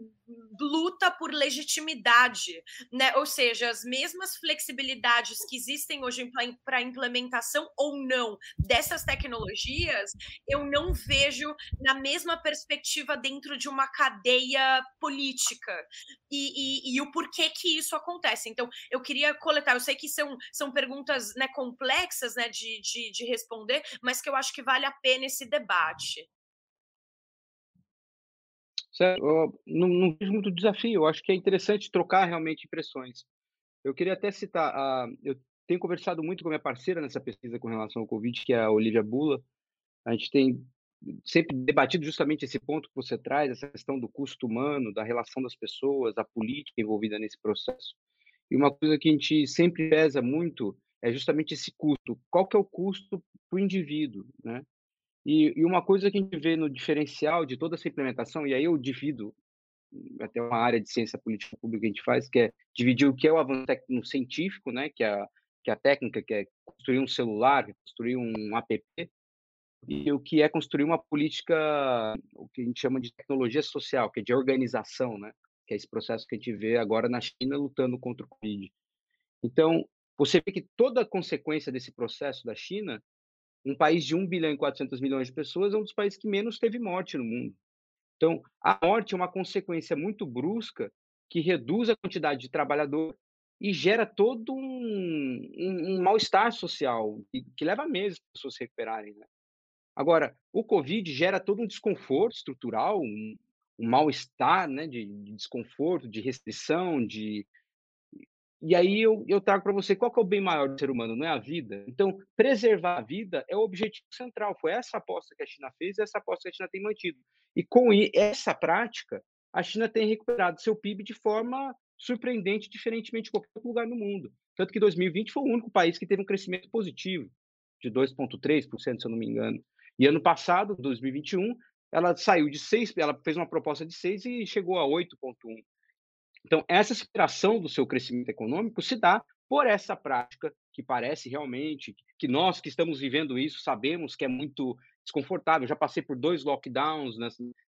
luta por legitimidade, né? ou seja, as mesmas mesmas flexibilidades que existem hoje para a implementação ou não dessas tecnologias, eu não vejo na mesma perspectiva dentro de uma cadeia política e, e, e o porquê que isso acontece. Então, eu queria coletar, eu sei que são, são perguntas né, complexas né, de, de, de responder, mas que eu acho que vale a pena esse debate. Certo. não, não vejo muito desafio. Eu acho que é interessante trocar realmente impressões. Eu queria até citar, a, eu tenho conversado muito com minha parceira nessa pesquisa com relação ao Covid, que é a Olivia Bula. A gente tem sempre debatido justamente esse ponto que você traz, essa questão do custo humano, da relação das pessoas, da política envolvida nesse processo. E uma coisa que a gente sempre pesa muito é justamente esse custo. Qual que é o custo para o indivíduo, né? E, e, uma coisa que a gente vê no diferencial de toda essa implementação, e aí eu divido até uma área de ciência política pública que a gente faz, que é dividir o que é o avanço técnico científico, né, que é a, que é a técnica que é construir um celular, construir um app, e o que é construir uma política, o que a gente chama de tecnologia social, que é de organização, né, que é esse processo que a gente vê agora na China lutando contra o Covid. Então, você vê que toda a consequência desse processo da China, um país de 1 bilhão e 400 milhões de pessoas é um dos países que menos teve morte no mundo. Então, a morte é uma consequência muito brusca que reduz a quantidade de trabalhador e gera todo um, um, um mal-estar social, que, que, leva meses para as pessoas se recuperarem. Né? Agora, o Covid gera todo um desconforto estrutural, um, um mal-estar né, de, de, desconforto, de restrição, de, e aí eu, eu trago para você qual é o bem maior do ser humano, não é a vida? Então, preservar a vida é o objetivo central. Foi essa aposta que a China fez, essa aposta que a China tem mantido. E com essa prática, a China tem recuperado seu PIB de forma surpreendente, diferentemente de qualquer lugar no mundo. Tanto que 2020 foi o único país que teve um crescimento positivo, de 2,3%, se eu não me engano. E ano passado, 2021, ela saiu de 6, ela fez uma proposta de 6 e chegou a 8,1%. Então, essa aspiração do seu crescimento econômico se dá por essa prática que parece realmente que nós que estamos vivendo isso sabemos que é muito desconfortável. Já passei por dois lockdowns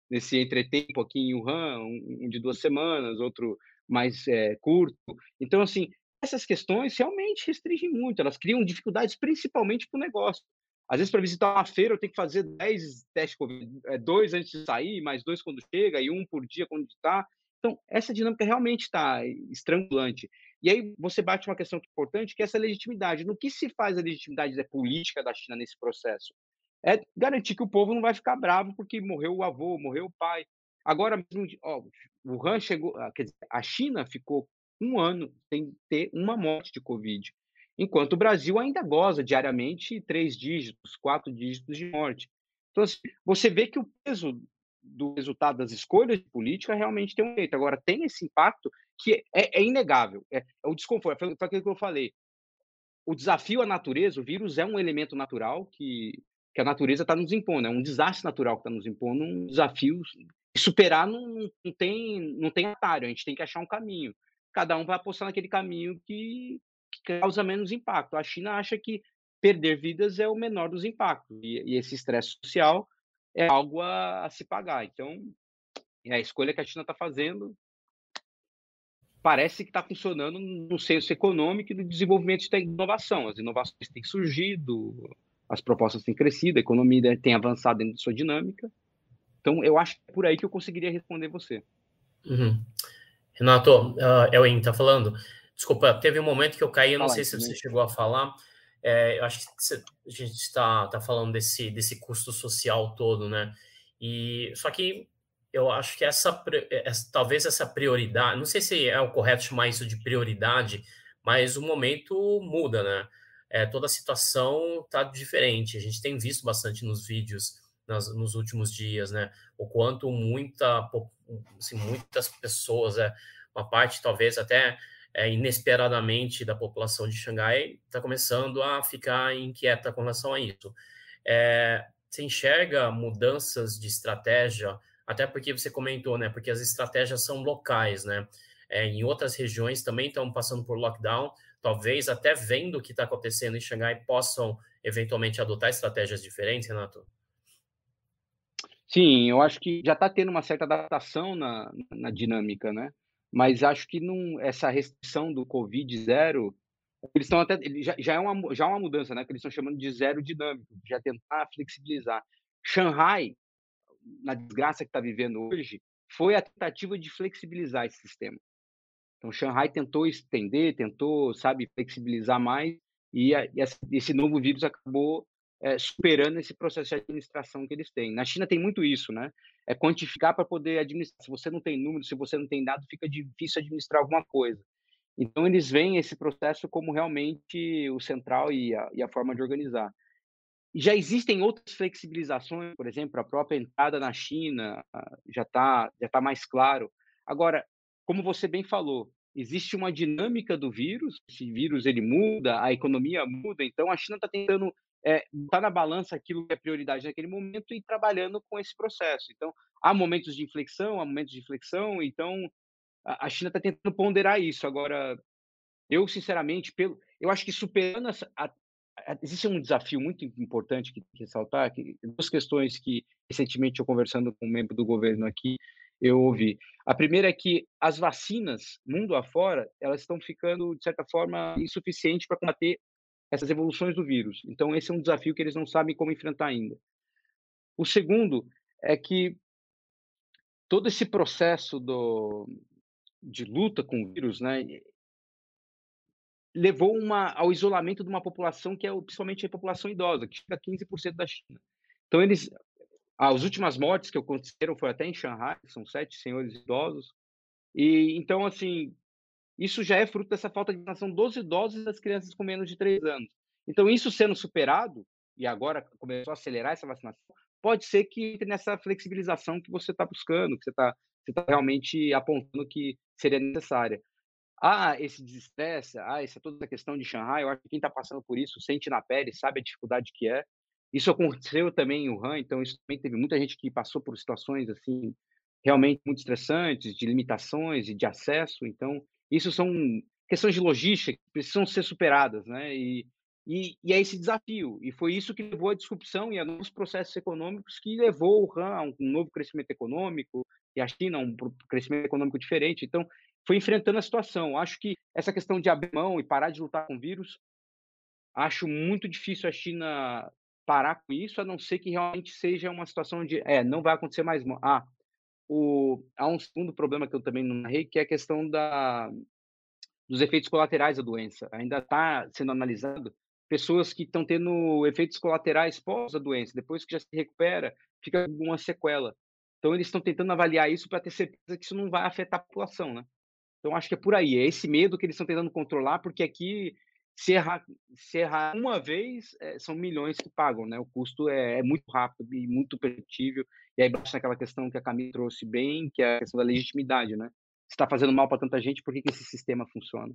nesse, entretempo aqui em Wuhan, um de duas semanas, outro mais é, curto. Então, assim, essas questões realmente restringem muito, elas criam dificuldades principalmente para o negócio. Às vezes, para visitar uma feira, eu tenho que fazer 10 testes Covid, é, dois antes de sair, mais dois quando chega, e um por dia quando está. Então, essa dinâmica realmente está estrangulante. E aí você bate uma questão importante, que é essa legitimidade. No que se faz a legitimidade da política da China nesse processo? É garantir que o povo não vai ficar bravo porque morreu o avô, morreu o pai. Agora mesmo, ó, o Han chegou, ah, quer dizer, a China ficou um ano sem ter uma morte de Covid, enquanto o Brasil ainda goza diariamente três dígitos, quatro dígitos de morte. Então, assim, você vê que o peso do resultado das escolhas de política realmente tem um efeito. Agora, tem esse impacto que é, é inegável, é, é, o desconforto. Foi aquilo que eu falei. O desafio à natureza, o vírus é um elemento natural que, que a natureza está nos impondo, é um desastre natural que está nos impondo, um desafio. Superar não, não, tem, não tem atalho, a gente tem que achar um caminho. Cada um vai apostar naquele caminho que, que causa menos impacto. A China acha que perder vidas é o menor dos impactos, e, e esse estresse social é algo a, a se pagar. Então, é a escolha que a China está fazendo parece que está funcionando no senso econômico e do desenvolvimento de inovação. As inovações têm surgido, as propostas têm crescido, a economia tem avançado dentro de sua dinâmica. Então, eu acho que é por aí que eu conseguiria responder você. Uhum. Renato, uh, Elwin está falando. Desculpa, teve um momento que eu caí, eu não Fala sei se você chegou a falar. É, eu acho que a gente está tá falando desse, desse custo social todo, né? E só que eu acho que essa, essa, talvez essa prioridade, não sei se é o correto chamar isso de prioridade, mas o momento muda, né? é, toda a situação está diferente. A gente tem visto bastante nos vídeos nas, nos últimos dias, né? O quanto muita, assim, muitas pessoas, é, uma parte talvez até é, inesperadamente da população de Xangai está começando a ficar inquieta com relação a isso. É, você enxerga mudanças de estratégia, até porque você comentou, né? Porque as estratégias são locais, né? É, em outras regiões também estão passando por lockdown, talvez até vendo o que está acontecendo em Xangai possam eventualmente adotar estratégias diferentes, Renato? Sim, eu acho que já está tendo uma certa adaptação na, na dinâmica, né? Mas acho que não, essa restrição do Covid zero, eles estão até já, já, é uma, já é uma mudança, né? Que eles estão chamando de zero dinâmico, já tentar flexibilizar. Shanghai, na desgraça que está vivendo hoje, foi a tentativa de flexibilizar esse sistema. Então, Shanghai tentou estender, tentou, sabe, flexibilizar mais, e, a, e esse novo vírus acabou é, superando esse processo de administração que eles têm. Na China tem muito isso, né? É quantificar para poder administrar. Se você não tem número, se você não tem dado, fica difícil administrar alguma coisa. Então, eles veem esse processo como realmente o central e a, e a forma de organizar. Já existem outras flexibilizações, por exemplo, a própria entrada na China já está já tá mais claro. Agora, como você bem falou, existe uma dinâmica do vírus, esse vírus ele muda, a economia muda, então a China está tentando é, botar na balança aquilo que é prioridade naquele momento e trabalhando com esse processo. Então, há momentos de inflexão, há momentos de inflexão, então a, China está tentando ponderar isso. Agora, eu, sinceramente, pelo, eu acho que superando essa, a, existe um desafio muito importante que, que ressaltar, que duas questões que recentemente eu conversando com um membro do governo aqui, eu ouvi. A primeira é que as vacinas, mundo afora, elas estão ficando, de certa forma, insuficientes para combater essas evoluções do vírus. Então, esse é um desafio que eles não sabem como enfrentar ainda. O segundo é que todo esse processo do, de luta com o vírus, né, levou uma, ao isolamento de uma população que é principalmente a população idosa, que chega a 15% da China. Então, eles, as últimas mortes que aconteceram foi até em Xangai, são sete senhores idosos. E então, assim, isso já é fruto dessa falta de vacinação dos idosos e das crianças com menos de 3 anos. Então, isso sendo superado, e agora começou a acelerar essa vacinação, pode ser que entre nessa flexibilização que você está buscando, que você está tá realmente apontando que seria necessária. Ah, esse desestresse, ah, essa toda a questão de Shanghai, eu acho que quem está passando por isso sente na pele, sabe a dificuldade que é. Isso aconteceu também em Wuhan, então isso também teve muita gente que passou por situações assim realmente muito estressantes, de limitações e de acesso. Então, isso são questões de logística que precisam ser superadas, né? E, e, e, é esse desafio. E foi isso que levou à disrupção e a novos processos econômicos que levou o RAM a um novo crescimento econômico e a China a um crescimento econômico diferente. Então, foi enfrentando a situação. Acho que essa questão de abrir mão e parar de lutar com o vírus, acho muito difícil a China parar com isso, a não ser que realmente seja uma situação de, é, não vai acontecer mais. Ah, o, há um segundo problema que eu também não narrei, que é a questão da, dos efeitos colaterais da doença. Ainda está sendo analisado pessoas que estão tendo efeitos colaterais pós a doença, depois que já se recupera, fica uma sequela. Então, eles estão tentando avaliar isso para ter certeza que isso não vai afetar a população, né? Então, acho que é por aí. É esse medo que eles estão tentando controlar, porque aqui se errar, se errar uma vez, é, são milhões que pagam, né? O custo é, é, muito rápido e muito perceptível. E aí baixa aquela questão que a Camila trouxe bem, que é a questão da legitimidade, né? Se está fazendo mal para tanta gente, por que, que esse sistema funciona?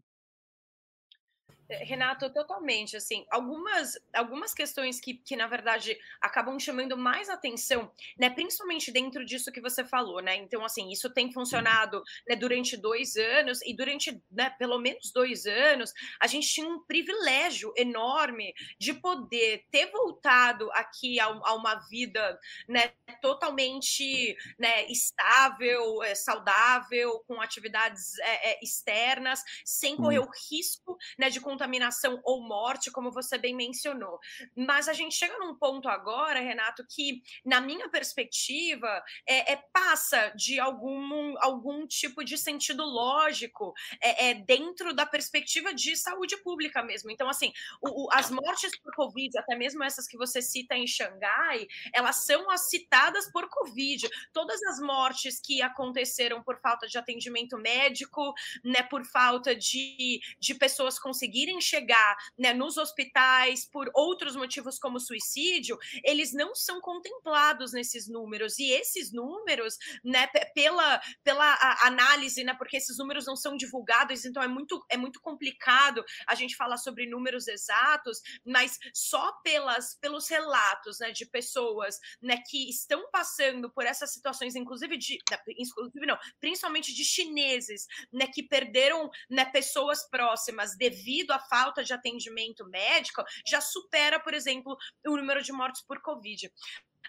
Renato, totalmente. Assim, algumas, algumas questões que, que, na verdade, acabam chamando mais atenção, né? Principalmente dentro disso que você falou, né? Então, assim, isso tem funcionado né, durante dois anos, e durante né, pelo menos dois anos, a gente tinha um privilégio enorme de poder ter voltado aqui a, a uma vida né, totalmente né, estável, é, saudável, com atividades é, é, externas, sem correr hum. o risco né, de contaminação ou morte, como você bem mencionou. Mas a gente chega num ponto agora, Renato, que, na minha perspectiva, é, é passa de algum, algum tipo de sentido lógico é, é, dentro da perspectiva de saúde pública mesmo. Então, assim, o, o, as mortes por Covid, até mesmo essas que você cita em Xangai, elas são as citadas por Covid. Todas as mortes que aconteceram por falta de atendimento médico, né, por falta de, de pessoas conseguirem conseguirem chegar né, nos hospitais por outros motivos como suicídio, eles não são contemplados nesses números. E esses números, né, pela, pela análise, né, porque esses números não são divulgados, então é muito, é muito complicado a gente falar sobre números exatos, mas só pelas, pelos relatos né, de pessoas né, que estão passando por essas situações, inclusive de. Inclusive, não, principalmente de chineses, né, que perderam né, pessoas próximas devido à falta de atendimento médico, já supera, por exemplo, o número de mortes por Covid.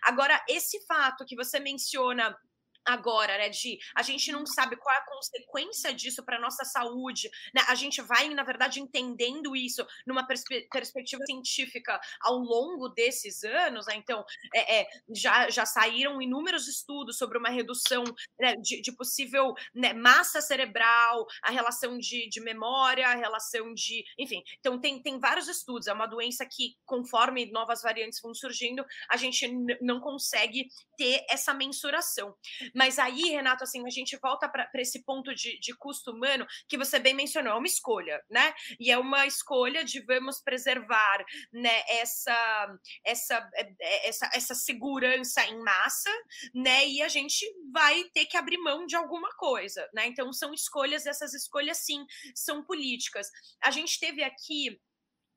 Agora, esse fato que você menciona agora, né? De a gente não sabe qual é a consequência disso para nossa saúde, né? A gente vai, na verdade, entendendo isso numa perspe perspectiva científica ao longo desses anos, né? Então, é, é, já, já saíram inúmeros estudos sobre uma redução né, de, de, possível né, massa cerebral, a relação de, de memória, a relação de. Enfim, então tem, tem vários estudos. É uma doença que, conforme novas variantes vão surgindo, a gente não consegue ter essa mensuração. Mas aí, Renato, assim, a gente volta para esse ponto de, de custo humano que você bem mencionou, é uma escolha, né? E é uma escolha de vamos preservar né, essa, essa, é, é, essa, essa segurança em massa, né? E a gente vai ter que abrir mão de alguma coisa, né? Então são escolhas, essas escolhas sim são políticas. A gente teve aqui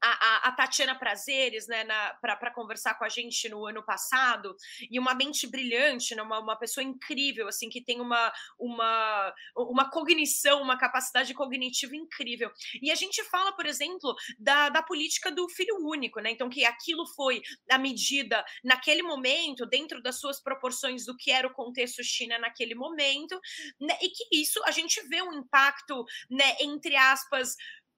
a, a, a, Tatiana Prazeres, né, para conversar com a gente no ano passado, e uma mente brilhante, né, uma, uma pessoa incrível, assim, que tem uma, uma, uma cognição, uma capacidade cognitiva incrível. E a gente fala, por exemplo, da, da política do filho único, né? Então, que aquilo foi a medida naquele momento, dentro das suas proporções do que era o contexto China naquele momento, né, e que isso a gente vê um impacto, né, entre aspas,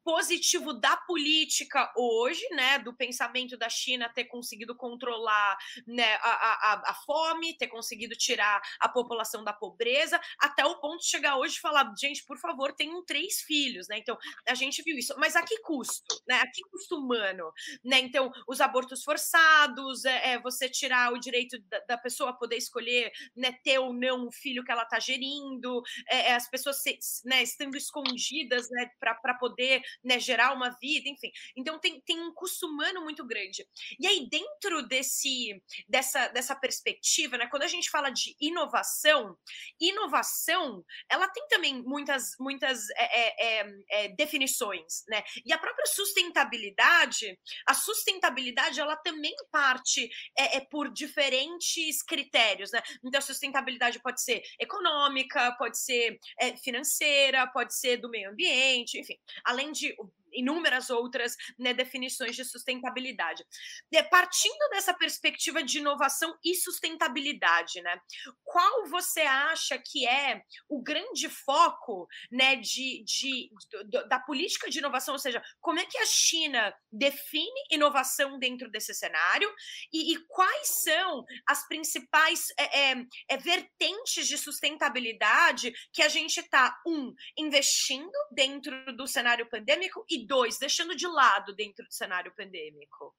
positivo da política hoje, né, do pensamento da China ter conseguido controlar né, a, a, a fome, ter conseguido tirar a população da pobreza, até o ponto de chegar hoje e falar, gente, por favor, tenham três filhos, né? Então, a gente viu isso, mas a que custo, né? A que custo humano, né? Então, os abortos forçados, é, é você tirar o direito da, da, pessoa poder escolher, né, ter ou não o filho que ela está gerindo, é, é, as pessoas se, né, estando escondidas, né, para poder né, gerar uma vida, enfim. Então tem, tem um custo humano muito grande. E aí, dentro desse, dessa, dessa perspectiva, né, quando a gente fala de inovação, inovação ela tem também muitas, muitas é, é, é, é definições, né? E a própria sustentabilidade, a sustentabilidade ela também parte é, é por diferentes critérios, né? Então a sustentabilidade pode ser econômica, pode ser é, financeira, pode ser do meio ambiente, enfim, além de you inúmeras outras né, definições de sustentabilidade. É, partindo dessa perspectiva de inovação e sustentabilidade, né, qual você acha que é o grande foco né, de, de, de, da política de inovação? Ou seja, como é que a China define inovação dentro desse cenário e, e quais são as principais é, é, é vertentes de sustentabilidade que a gente está, um, investindo dentro do cenário pandêmico e deixando de lado dentro do cenário pandêmico?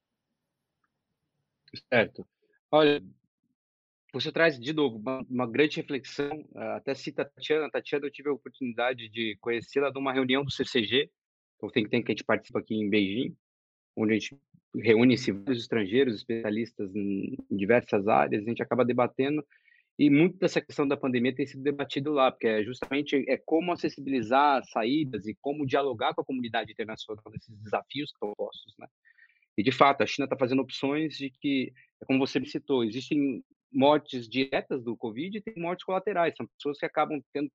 Certo. Olha, você traz de novo uma, uma grande reflexão. Ah, até cita a Tatiana. Tatiana, eu tive a oportunidade de conhecê-la numa reunião do CCG, o Think Tank que a gente participa aqui em Beijing, onde a gente reúne-se vários estrangeiros, especialistas em diversas áreas, a gente acaba debatendo e muito dessa questão da pandemia tem sido debatido lá, porque é justamente é como acessibilizar saídas e como dialogar com a comunidade internacional nesses desafios que estão postos, né? E de fato, a China está fazendo opções de que, é como você me citou, existem mortes diretas do Covid e tem mortes colaterais. São pessoas que acabam tendo,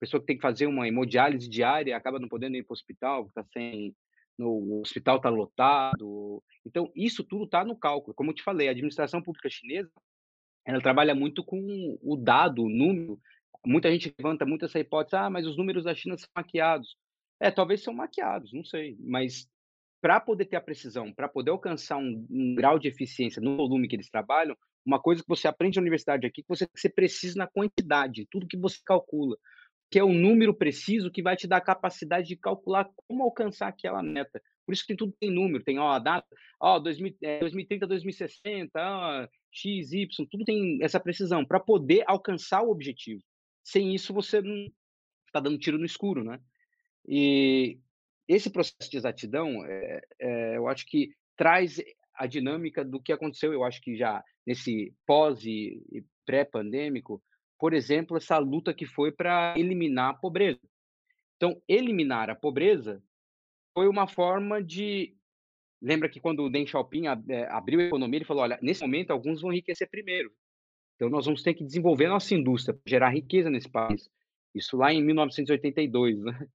pessoa que tem que fazer uma hemodiálise diária, acaba não podendo ir para o hospital, está sem, no hospital está lotado. Então, isso tudo está no cálculo. Como eu te falei, a administração pública chinesa ela trabalha muito com o dado, o número. Muita gente levanta muito essa hipótese, ah, mas os números da China são maquiados. É, talvez são maquiados, não sei, mas para poder ter a precisão, para poder alcançar um, um, grau de eficiência no volume que eles trabalham, uma coisa que você aprende na universidade aqui, que você, que você precisa na quantidade, tudo que você calcula, que é o número preciso que vai te dar a capacidade de calcular como alcançar aquela meta. Por isso que tem tudo tem número, tem ó, a data, ó, 2000, é, 2030, 2060, ó, X, Y, tudo tem essa precisão para poder alcançar o objetivo. Sem isso, você não está dando tiro no escuro, né? E esse processo de exatidão, é, é, eu acho que traz a dinâmica do que aconteceu, eu acho que já nesse pós e pré-pandêmico, por exemplo, essa luta que foi para eliminar a pobreza. Então, eliminar a pobreza foi uma forma de. Lembra que quando o Deng Xiaoping eh, abriu a economia, ele falou: olha, nesse momento alguns vão enriquecer primeiro. Então, nós vamos ter que desenvolver nossa indústria, gerar riqueza nesse país. Isso lá em 1982, né?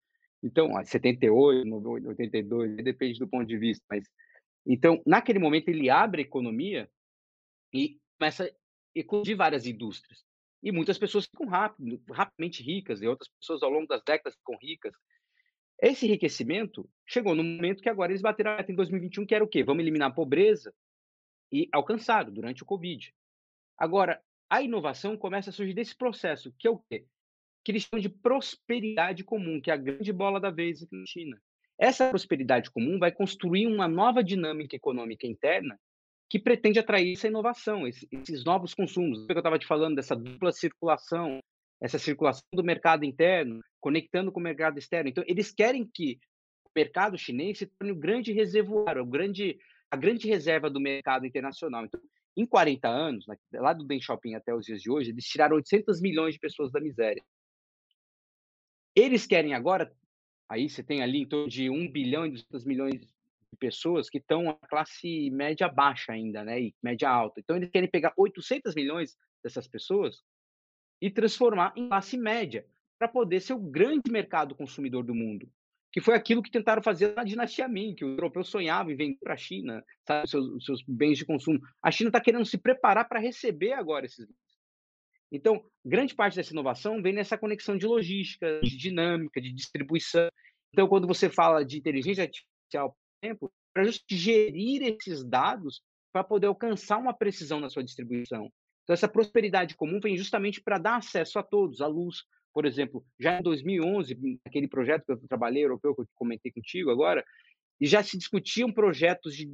Então, 78, 82, depende do ponto de vista, mas então, naquele momento ele abre a economia e começa a eclodir várias indústrias. E muitas pessoas ficam rápido, rapidamente ricas, e outras pessoas ao longo das décadas ficam ricas. Esse enriquecimento chegou no momento que agora eles bateram a meta em 2021, que era o quê? Vamos eliminar a pobreza e alcançaram durante o Covid. Agora, a inovação começa a surgir desse processo, que é o quê? Que eles chamam de prosperidade comum, que é a grande bola da vez aqui na China. Essa prosperidade comum vai construir uma nova dinâmica econômica interna que pretende atrair essa inovação, esses novos consumos. Eu estava te falando dessa dupla circulação, essa circulação do mercado interno, conectando com o mercado externo. Então, eles querem que o mercado chinês se torne o grande reservoir, o grande, a grande reserva do mercado internacional. Então, em 40 anos, lá do Deng Xiaoping até os dias de hoje, eles tiraram 800 milhões de pessoas da miséria. Eles querem agora, aí você tem ali em torno de 1 bilhão e 200 milhões de pessoas que estão a classe média baixa ainda, né, e média alta. Então eles querem pegar 800 milhões dessas pessoas e transformar em classe média, para poder ser o grande mercado consumidor do mundo. Que foi aquilo que tentaram fazer na dinastia Ming, que o europeu sonhava em vender para a China, sabe, seus, seus bens de consumo. A China está querendo se preparar para receber agora esses bens. Então, grande parte dessa inovação vem nessa conexão de logística, de dinâmica, de distribuição. Então, quando você fala de inteligência artificial, tempo para gerir esses dados para poder alcançar uma precisão na sua distribuição. Então, essa prosperidade comum vem justamente para dar acesso a todos, à luz. Por exemplo, já em 2011, aquele projeto que eu trabalhei, europeu, que eu comentei contigo agora, e já se discutiam projetos de,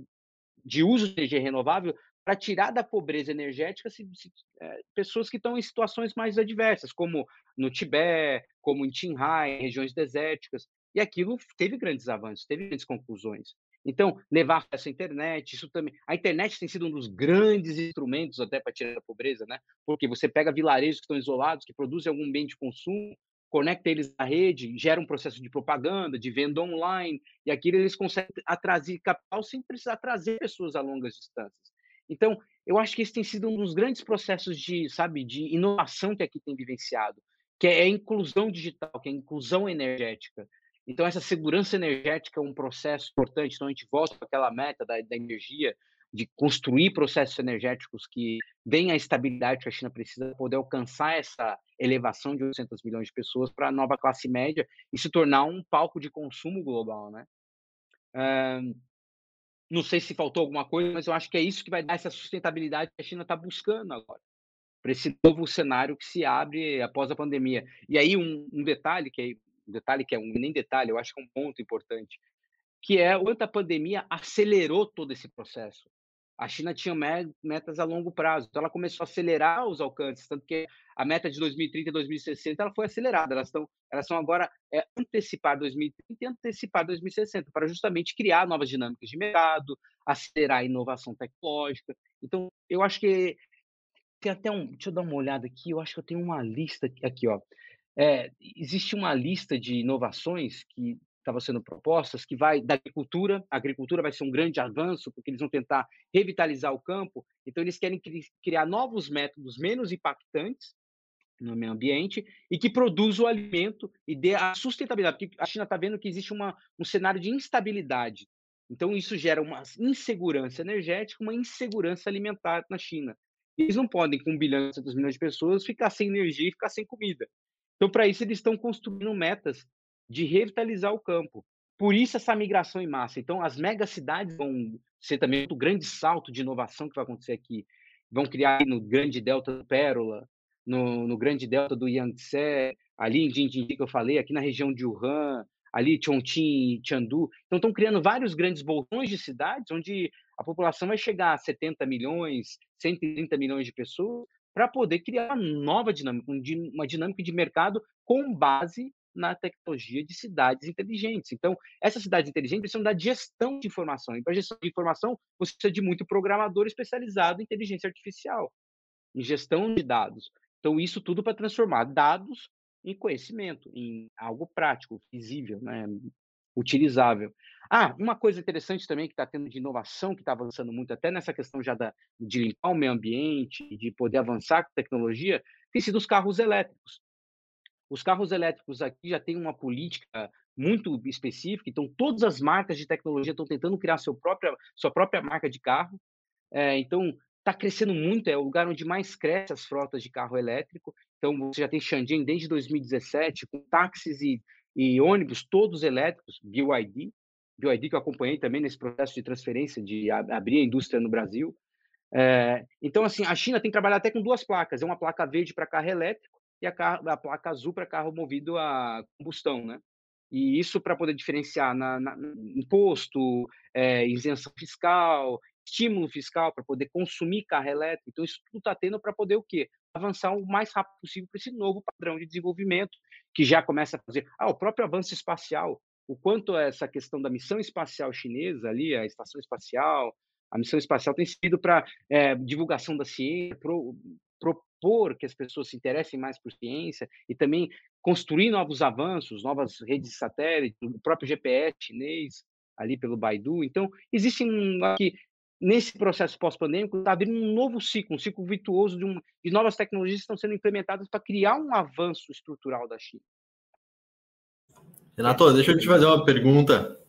de uso de energia renovável para tirar da pobreza energética se, se, é, pessoas que estão em situações mais adversas, como no Tibete, como em Qinghai, regiões desérticas. E aquilo teve grandes avanços, teve grandes conclusões. Então, levar à internet, isso também. A internet tem sido um dos grandes instrumentos até para tirar a pobreza, né? Porque você pega vilarejos que estão isolados, que produzem algum bem de consumo, conecta eles à rede, gera um processo de propaganda, de venda online, e aquilo eles conseguem atrair capital sem precisar trazer pessoas a longas distâncias. Então, eu acho que esse tem sido um dos grandes processos de, sabe, de inovação que aqui tem vivenciado, que é a inclusão digital, que é a inclusão energética. Então, essa segurança energética é um processo importante. Então, a gente volta para aquela meta da, da energia, de construir processos energéticos que deem a estabilidade que a China precisa para poder alcançar essa elevação de 800 milhões de pessoas para a nova classe média e se tornar um palco de consumo global, né? Não sei se faltou alguma coisa, mas eu acho que é isso que vai dar essa sustentabilidade que a China está buscando agora, para esse novo cenário que se abre após a pandemia. E aí, um, um detalhe que é um detalhe que é um nem detalhe, eu acho que é um ponto importante, que é o a pandemia acelerou todo esse processo. A China tinha metas a longo prazo, então ela começou a acelerar os alcances, tanto que a meta de 2030 e 2060 ela foi acelerada. Elas estão, elas são agora é, antecipar 2030 e antecipar 2060 para justamente criar novas dinâmicas de mercado, acelerar a inovação tecnológica. Então, eu acho que tem até um, deixa eu dar uma olhada aqui. Eu acho que eu tenho uma lista aqui, ó. É, existe uma lista de inovações que estava sendo propostas que vai da agricultura, a agricultura vai ser um grande avanço, porque eles vão tentar revitalizar o campo, então eles querem criar novos métodos menos impactantes no meio ambiente e que produza o alimento e dê a sustentabilidade, porque a China está vendo que existe uma, um cenário de instabilidade, então isso gera uma insegurança energética, uma insegurança alimentar na China. Eles não podem, com um bilhão e 200 milhões de pessoas, ficar sem energia e ficar sem comida. Então, para isso, eles estão construindo metas de revitalizar o campo. Por isso, essa migração em massa. Então, as megacidades vão ser também outro grande salto de inovação que vai acontecer aqui. Vão criar no grande delta do Pérola, no, no grande delta do Yangtze, ali em Jinjiang, que eu falei, aqui na região de Wuhan, ali Chongqing e Chengdu. Então, estão criando vários grandes bolsões de cidades onde a população vai chegar a 70 milhões, 130 milhões de pessoas, para poder criar uma nova dinâmica, uma dinâmica de mercado com base na tecnologia de cidades inteligentes. Então, essas cidades inteligentes precisam da gestão de informação. E para gestão de informação, você precisa de muito programador especializado em inteligência artificial, em gestão de dados. Então, isso tudo para transformar dados em conhecimento, em algo prático, visível, né? Utilizável. Ah, uma coisa interessante também que está tendo de inovação, que está avançando muito, até nessa questão já da, de limpar o meio ambiente, de poder avançar com tecnologia, tem sido os carros elétricos. Os carros elétricos aqui já têm uma política muito específica, então todas as marcas de tecnologia estão tentando criar seu própria, sua própria marca de carro. É, então, está crescendo muito, é o lugar onde mais cresce as frotas de carro elétrico. Então, você já tem Xandian desde 2017, com táxis e e ônibus todos elétricos, BYD, BYD que eu acompanhei também nesse processo de transferência, de abrir a indústria no Brasil. É, então, assim, a China tem que trabalhar até com duas placas, é uma placa verde para carro elétrico e a, carro, a, placa azul para carro movido a combustão, né? E isso para poder diferenciar na, na imposto, é, isenção fiscal, estímulo fiscal para poder consumir carro elétrico. Então, isso tudo está tendo para poder o quê? Avançar o mais rápido possível para esse novo padrão de desenvolvimento que já começa a fazer. Ah, o próprio avanço espacial, o quanto essa questão da missão espacial chinesa ali, a estação espacial, a missão espacial tem sido para é, divulgação da ciência, pro, propor que as pessoas se interessem mais por ciência e também construir novos avanços, novas redes de satélite, o próprio GPS chinês ali pelo Baidu. Então, existe aqui nesse processo pós-pandêmico, está abrindo um novo ciclo, um ciclo virtuoso de, um, de novas tecnologias que estão sendo implementadas para criar um avanço estrutural da China. Renato, deixa eu te fazer uma pergunta.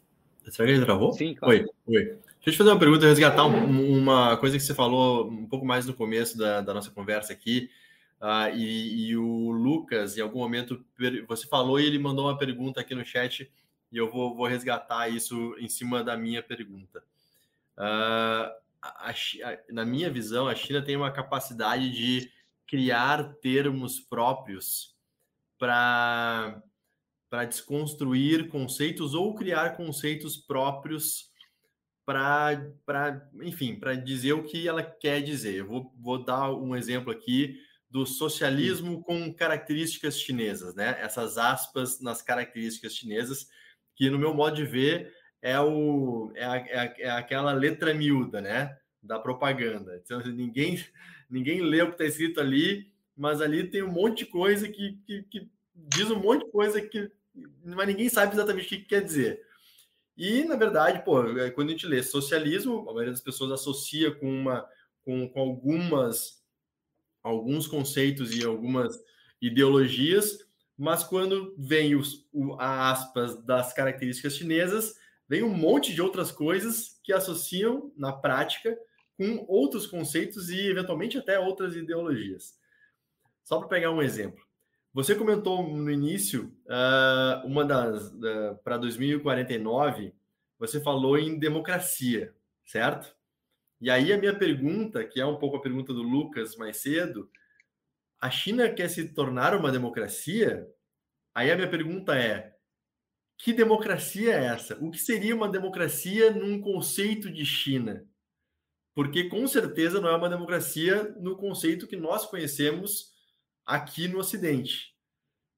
Será que ele travou? Sim, claro. Oi, oi. Deixa eu te fazer uma pergunta, resgatar um, uma coisa que você falou um pouco mais no começo da, da nossa conversa aqui. Uh, e, e, o Lucas, em algum momento, você falou e ele mandou uma pergunta aqui no chat e eu vou, vou resgatar isso em cima da minha pergunta. Uh, a, a, na minha visão, a China tem uma capacidade de criar termos próprios para para desconstruir conceitos ou criar conceitos próprios para, enfim, para dizer o que ela quer dizer. Eu vou, vou dar um exemplo aqui do socialismo com características chinesas, né? Essas aspas nas características chinesas, que no meu modo de ver é, o, é, a, é, a, é aquela letra miúda, né? Da propaganda. Então, ninguém, ninguém lê o que está escrito ali, mas ali tem um monte de coisa que, que, que, diz um monte de coisa que mas ninguém sabe exatamente o que, que quer dizer. E, na verdade, pô, é, quando a gente lê socialismo, a maioria das pessoas associa com, uma, com, com algumas alguns conceitos e algumas ideologias, mas quando vem os o, a aspas das características chinesas, vem um monte de outras coisas que associam na prática com outros conceitos e eventualmente até outras ideologias. Só para pegar um exemplo. Você comentou no início, uh, uma das uh, para 2049, você falou em democracia, certo? E aí a minha pergunta, que é um pouco a pergunta do Lucas mais cedo, a China quer se tornar uma democracia? Aí a minha pergunta é: que democracia é essa? O que seria uma democracia num conceito de China? Porque com certeza não é uma democracia no conceito que nós conhecemos aqui no Ocidente.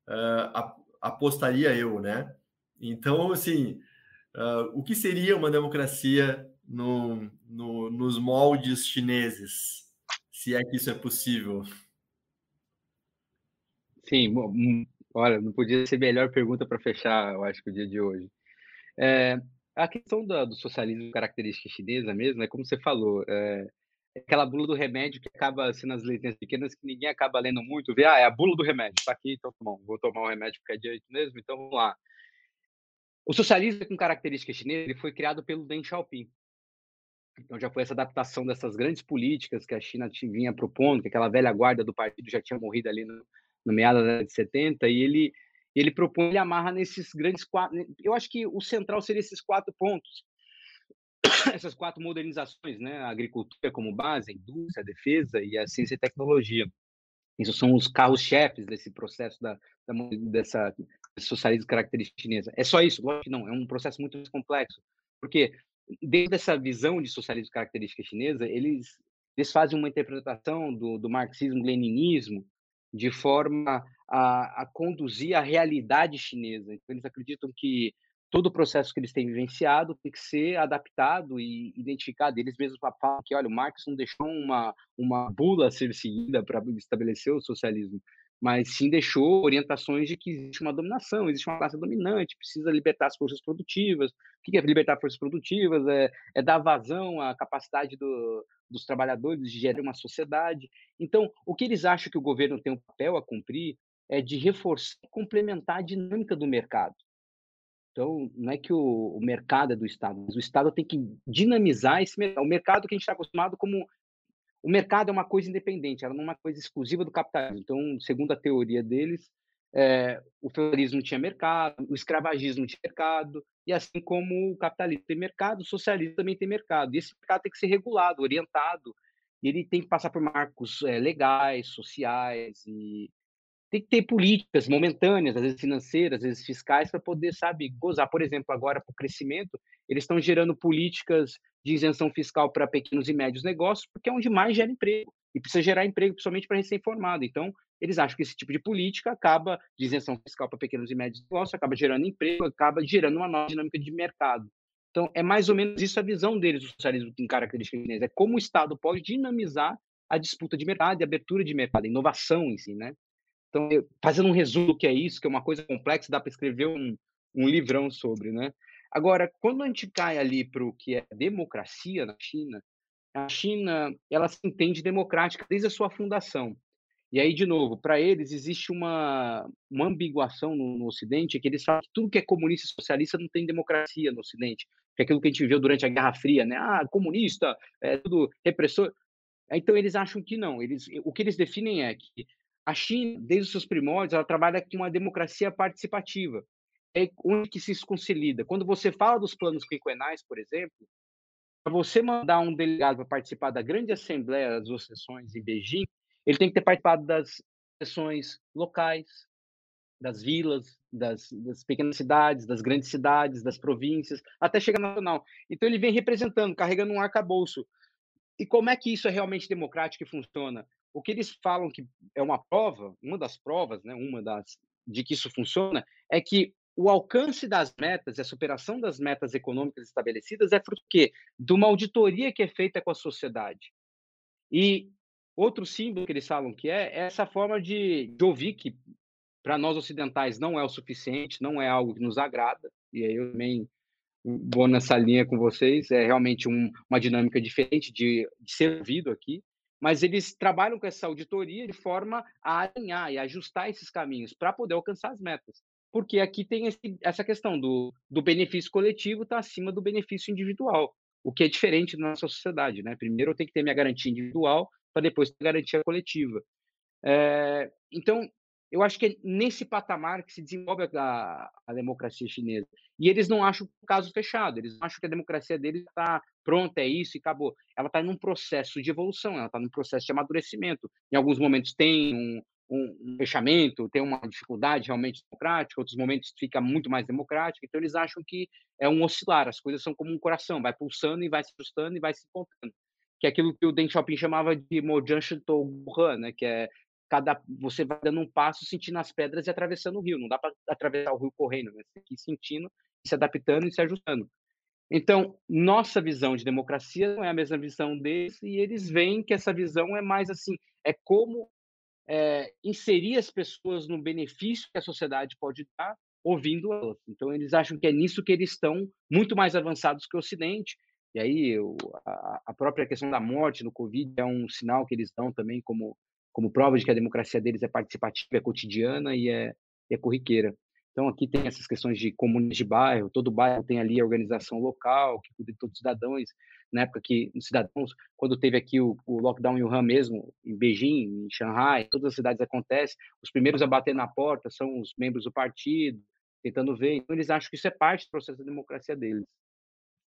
Uh, apostaria eu, né? Então, assim, uh, o que seria uma democracia no, no, nos moldes chineses? Se é que isso é possível. Sim, Olha, não podia ser melhor pergunta para fechar, eu acho que o dia de hoje. É, a questão do, socialismo característica chinesa mesmo, é como você falou, é, é aquela bula do remédio que acaba sendo as letrinhas pequenas que ninguém acaba lendo muito, vê, ah, é a bula do remédio, tá aqui, então tá bom, vou tomar o remédio porque é direito mesmo, então vamos lá. O socialismo com característica chinesa ele foi criado pelo Deng Xiaoping. Então já foi essa adaptação dessas grandes políticas que a China vinha propondo, que aquela velha guarda do partido já tinha morrido ali no, no meada da década de 70, e ele, ele propõe, ele amarra nesses grandes quatro. Eu acho que o central seria esses quatro pontos, essas quatro modernizações, né? A agricultura como base, a indústria, a defesa e a ciência e tecnologia. Esses são os carros-chefes desse processo da, da dessa socialismo característica chinesa. É só isso? Lógico que não, é um processo muito mais complexo, porque dentro dessa visão de socialismo característica chinesa, eles, eles fazem uma interpretação do, do marxismo-leninismo de forma a, a conduzir a realidade chinesa. Então, eles acreditam que todo o processo que eles têm vivenciado tem que ser adaptado e identificado. Eles mesmos falam que, olha, o Marx não deixou uma, uma bula a ser seguida para estabelecer o socialismo, mas sim deixou orientações de que existe uma dominação, existe uma classe dominante, precisa libertar as forças produtivas. O que é libertar forças produtivas? É, é dar vazão à capacidade do, dos trabalhadores de gerar uma sociedade. Então, o que eles acham que o governo tem um papel a cumprir é de reforçar e complementar a dinâmica do mercado. Então, não é que o, o, mercado é do Estado, mas o Estado tem que dinamizar esse mercado. O mercado que a gente está acostumado como. O mercado é uma coisa independente, ela não é uma coisa exclusiva do capitalismo. Então, segundo a teoria deles, é, o feudalismo tinha mercado, o escravagismo tinha mercado, e assim como o capitalismo tem mercado, o socialismo também tem mercado. E esse mercado tem que ser regulado, orientado, e ele tem que passar por marcos é, legais, sociais e tem que ter políticas momentâneas, às vezes financeiras, às vezes fiscais, para poder, sabe, gozar. Por exemplo, agora para o crescimento, eles estão gerando políticas de isenção fiscal para pequenos e médios negócios, porque é onde mais gera emprego. E precisa gerar emprego, principalmente para recém-formado. Então, eles acham que esse tipo de política acaba, de isenção fiscal para pequenos e médios negócios, acaba gerando emprego, acaba gerando uma nova dinâmica de mercado. Então, é mais ou menos isso a visão deles do socialismo em característica chinesa. É como o Estado pode dinamizar a disputa de mercado, a abertura de mercado, a inovação em si, né? Então, eu, fazendo um resumo que é isso, que é uma coisa complexa, dá para escrever um, um livrão sobre, né? Agora, quando a gente cai ali para o que é democracia na China, a China ela se entende democrática desde a sua fundação. E aí, de novo, para eles existe uma, uma ambiguação no, no, Ocidente, que eles falam que tudo que é comunista e socialista não tem democracia no Ocidente, que é aquilo que a gente viveu durante a Guerra Fria, né? Ah, comunista, é tudo repressor. Então, eles acham que não. Eles, o que eles definem é que a China, desde os seus primórdios, ela trabalha com uma democracia participativa. É onde que se isso consolida? Quando você fala dos planos quinquenais, por exemplo, para você mandar um delegado para participar da grande assembleia das sessões em Beijing, ele tem que ter participado das sessões locais, das vilas, das, das, pequenas cidades, das grandes cidades, das províncias, até chegar nacional. Então ele vem representando, carregando um arcabouço. E como é que isso é realmente democrático e funciona? o que eles falam que é uma prova, uma das provas, né, uma das de que isso funciona, é que o alcance das metas e a superação das metas econômicas estabelecidas é fruto quê? de uma auditoria que é feita com a sociedade. E outro símbolo que eles falam que é, é essa forma de, de ouvir que para nós ocidentais não é o suficiente, não é algo que nos agrada, e aí eu também vou nessa linha com vocês, é realmente um, uma dinâmica diferente de, de ser ouvido aqui, mas eles trabalham com essa auditoria de forma a alinhar e ajustar esses caminhos para poder alcançar as metas. Porque aqui tem esse, essa questão do, do benefício coletivo está acima do benefício individual, o que é diferente na nossa sociedade. Né? Primeiro eu tenho que ter minha garantia individual para depois ter garantia coletiva. É, então, eu acho que é nesse patamar que se desenvolve a, a democracia chinesa. E eles não acham o caso fechado, eles acham que a democracia deles está pronta, é isso e acabou. Ela está num processo de evolução, ela está num processo de amadurecimento. Em alguns momentos tem um, um, fechamento, tem uma dificuldade realmente democrática, outros momentos fica muito mais democrática. Então, eles acham que é um oscilar, as coisas são como um coração, vai pulsando e vai se ajustando e vai se encontrando. Que é aquilo que o Deng Xiaoping chamava de Mojian Shito né? que é cada você vai dando um passo sentindo as pedras e atravessando o rio. Não dá para atravessar o rio correndo, né? Você tem que ir sentindo, se adaptando e se ajustando. Então, nossa visão de democracia não é a mesma visão deles e eles veem que essa visão é mais assim, é como é, inserir as pessoas no benefício que a sociedade pode dar ouvindo elas. Então, eles acham que é nisso que eles estão muito mais avançados que o Ocidente. E aí, a, a própria questão da morte no Covid é um sinal que eles dão também como como prova de que a democracia deles é participativa, é cotidiana e é, é corriqueira. Então, aqui tem essas questões de comunas de bairro, todo bairro tem ali a organização local, que cuida de todos os cidadãos. Na época que os cidadãos, quando teve aqui o, o lockdown em Wuhan mesmo, em Beijing, em Shanghai, todas as cidades acontecem, os primeiros a bater na porta são os membros do partido, tentando ver. Então, eles acham que isso é parte do processo da democracia deles.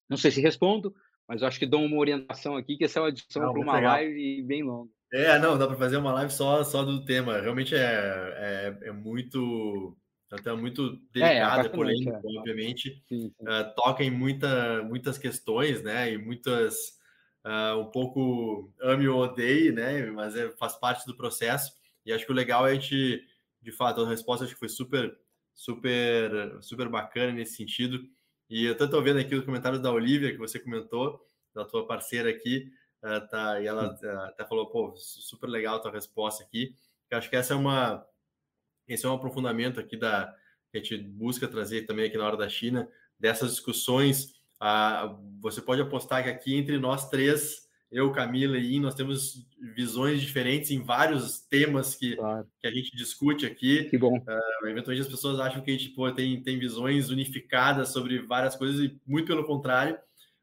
Não sei se respondo, mas acho que dou uma orientação aqui, que essa é uma edição para uma legal. live bem longa. É, não, dá para fazer uma live só, só do tema. Realmente é, é, é muito. Até muito delicado, é, é polêmico, é. obviamente. Sim, sim. Uh, toca em muita, muitas questões, né? E muitas. Uh, um pouco ame ou odeie, né? Mas é, faz parte do processo. E acho que o legal é a gente de fato, a resposta acho que foi super, super, super bacana nesse sentido. E eu tanto vendo aqui os comentários da Olivia, que você comentou, da tua parceira aqui, uh, tá, e ela uh, até falou, pô, super legal a tua resposta aqui. Eu acho que essa é uma, esse é um aprofundamento aqui da que a gente busca trazer também aqui na hora da China, dessas discussões. Uh, você pode apostar que aqui entre nós três eu, Camila e In, nós temos visões diferentes em vários temas que, claro. que a gente discute aqui. Que bom. Uh, eventualmente as pessoas acham que a gente pô, tem, tem visões unificadas sobre várias coisas e muito pelo contrário,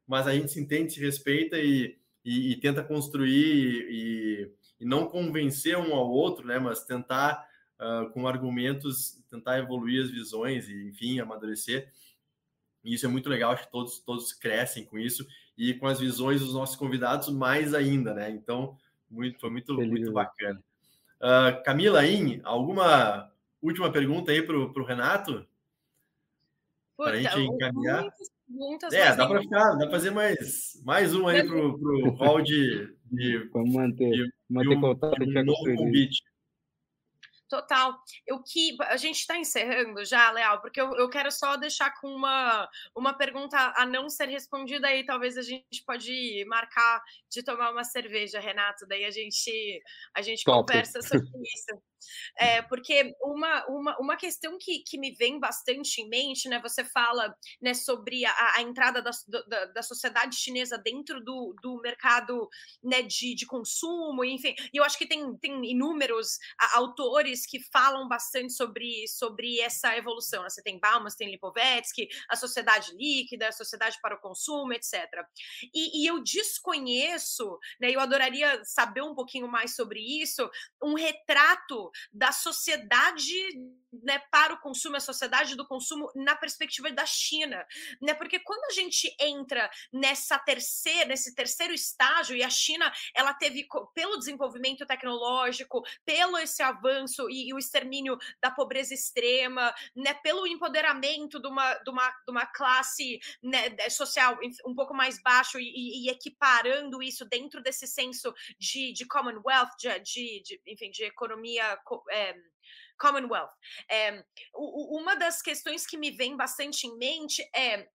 mas a gente se entende, se respeita e, e, e tenta construir e, e, não convencer um ao outro, né, mas tentar, uh, com argumentos, tentar evoluir as visões e, enfim, amadurecer. E isso é muito legal, acho que todos, todos crescem com isso e com as visões dos nossos convidados mais ainda, né? Então, muito, foi muito, muito bacana. Uh, Camila, In, alguma última pergunta aí para o Renato? Para a gente encaminhar. Muitas, muitas é, dá para ficar, dá para fazer mais, mais um aí para o hall de, de. Vamos manter, de, manter de um, contato de um novo convite. Total. O que a gente está encerrando já, Leal, porque eu, eu, quero só deixar com uma, uma pergunta a não ser respondida aí. Talvez a gente pode marcar de tomar uma cerveja, Renato. Daí a gente a gente conversa sobre isso. É, porque uma, uma, uma questão que, que me vem bastante em mente, né? Você fala né, sobre a, a entrada da, da, da, sociedade chinesa dentro do, do mercado né, de, de consumo, enfim. E eu acho que tem, tem inúmeros autores que falam bastante sobre, sobre essa evolução. Né? Você tem Bauman, tem Lipovetsky, a sociedade líquida, a sociedade para o consumo, etc. E, e eu desconheço, né? Eu adoraria saber um pouquinho mais sobre isso, um retrato da sociedade né, para o consumo, a sociedade do consumo na perspectiva da China, né? Porque quando a gente entra nessa terceira, nesse terceiro estágio e a China, ela teve pelo desenvolvimento tecnológico, pelo esse avanço e, e o extermínio da pobreza extrema, né? Pelo empoderamento de uma, de uma, de uma classe né, social um pouco mais baixo e, e, equiparando isso dentro desse senso de, de Commonwealth, de, de, de enfim, de economia é, Commonwealth. É, uma das questões que me vem bastante em mente é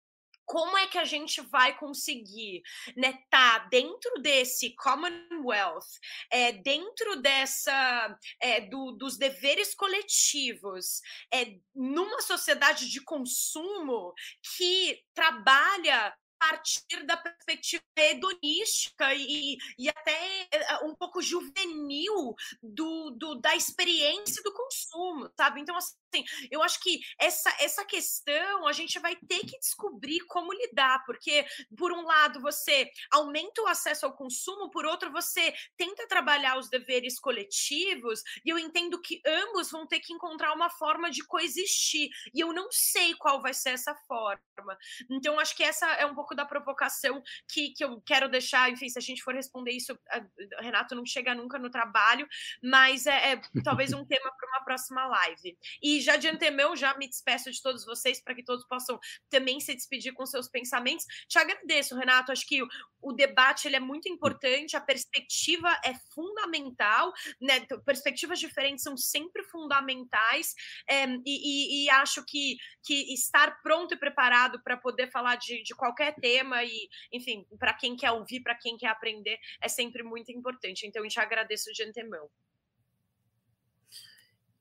como é que a gente vai conseguir né, tá dentro desse Commonwealth, é, dentro dessa é, do, dos deveres coletivos, é, numa sociedade de consumo que trabalha partir da perspectiva hedonística e, e até eh, um pouco juvenil do, do, da experiência do consumo, sabe? Então, assim, eu acho que essa, essa questão a gente vai ter que descobrir como lidar, porque, por um lado, você aumenta o acesso ao consumo, por outro, você tenta trabalhar os deveres coletivos, e eu entendo que ambos vão ter que encontrar uma forma de coexistir, e eu não sei qual vai ser essa forma. Então, acho que essa é um pouco pouco da provocação que, que eu quero deixar. Enfim, se a gente for responder isso, a, Renato não chega nunca no trabalho, mas é, é talvez um tema para uma próxima live. E já de antemão, já me despeço de todos vocês para que todos possam também se despedir com seus pensamentos. Te agradeço, Renato. Acho que o, debate ele é muito importante, a perspectiva é fundamental, né? Perspectivas diferentes são sempre fundamentais, é, e, e, e, acho que, que estar pronto e preparado para poder falar de, de qualquer tema e, enfim, para quem quer ouvir, para quem quer aprender, é sempre muito importante. Então, eu te agradeço de antemão.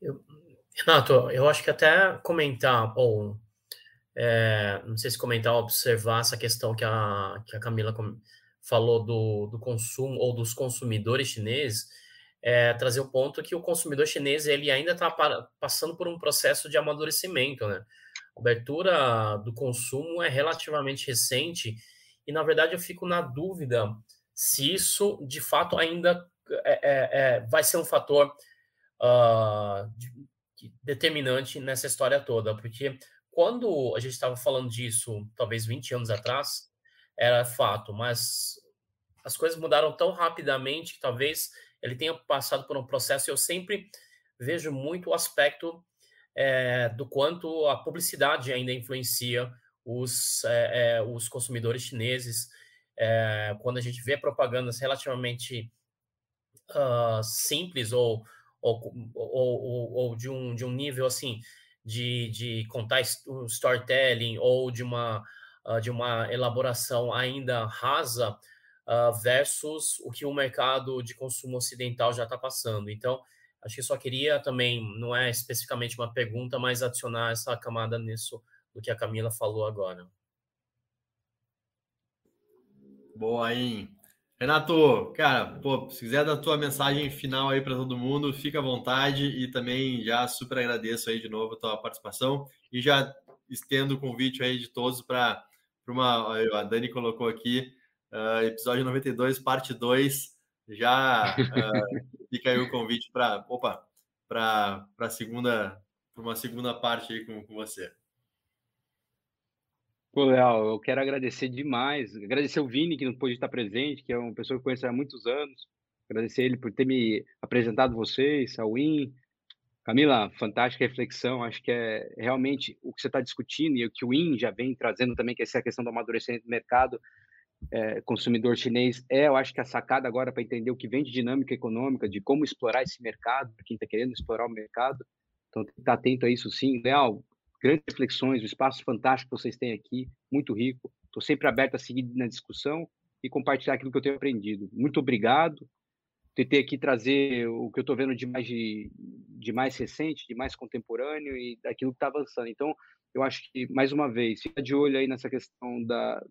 Eu, Renato, eu acho que até comentar, ou é, não sei se comentar ou observar essa questão que a, que a Camila falou do, do consumo ou dos consumidores chineses, é, trazer o ponto que o consumidor chinês ele ainda está passando por um processo de amadurecimento, né? Abertura do consumo é relativamente recente e, na verdade, eu fico na dúvida se isso, de fato, ainda é, é, é vai ser um fator uh, de, determinante nessa história toda, porque quando a gente estava falando disso, talvez 20 anos atrás, era fato, mas as coisas mudaram tão rapidamente que talvez ele tenha passado por um processo. Eu sempre vejo muito o aspecto é, do quanto a publicidade ainda influencia os, é, é, os consumidores chineses. quando a gente vê propagandas relativamente uh, simples ou, ou, ou, ou, de, um, de um nível assim de, de contar um storytelling ou de uma, uh, de uma elaboração ainda rasa uh, versus o que o mercado de consumo ocidental já está passando. Então, acho que só queria também, não é especificamente uma pergunta, mas adicionar essa camada nisso do que a Camila falou agora. Boa, hein? Renato, cara, pô, se quiser dar tua mensagem final aí para todo mundo, fica à vontade e também já super agradeço aí de novo a tua participação e já estendo o convite aí de todos para uma. A Dani colocou aqui, uh, episódio 92, parte 2. Já uh, fica aí o convite para opa, para segunda, para uma segunda parte aí com, com você. Pô, eu quero agradecer demais, agradecer o Vini, que não pôde estar presente, que é uma pessoa que eu conheço há muitos anos, agradecer ele por ter me apresentado vocês, a Win. Camila, fantástica reflexão, acho que é realmente o que você está discutindo e o que o Win já vem trazendo também, que é essa questão do amadurecimento do mercado é, consumidor chinês, é, eu acho que a sacada agora para entender o que vem de dinâmica econômica, de como explorar esse mercado, quem está querendo explorar o mercado, então estar atento a isso sim. Leal, grandes reflexões, o espaço fantástico que vocês têm aqui, muito rico. Estou sempre aberto a seguir na discussão e compartilhar aquilo que eu tenho aprendido. Muito obrigado. Tentei aqui trazer o que eu estou vendo de mais, de, de mais recente, de mais contemporâneo e daquilo que está avançando. Então, eu acho que, mais uma vez, fica de olho aí nessa questão da,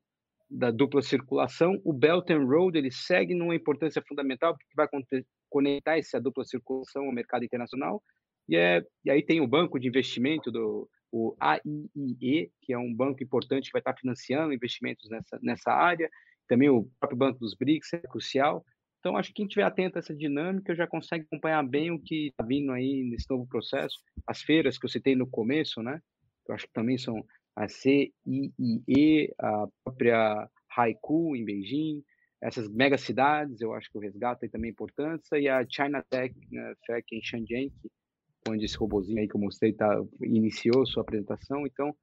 da dupla circulação. O Belt and Road ele segue numa importância fundamental, porque vai conectar essa dupla circulação ao mercado internacional. E, é, e aí tem o banco de investimento do, o AIIE, que é um banco importante que vai estar financiando investimentos nessa, nessa área, também o próprio Banco dos BRICS é crucial. Então, acho que quem estiver atento a essa dinâmica já consegue acompanhar bem o que está vindo aí nesse novo processo. As feiras que eu citei no começo, né? Eu acho que também são a CIIE, a própria Haiku em Beijing, essas mega cidades, eu acho que o resgate também importância, e a China Tech né, em Shenzhen, onde esse robozinho aí que eu mostrei tá, iniciou sua apresentação. Então,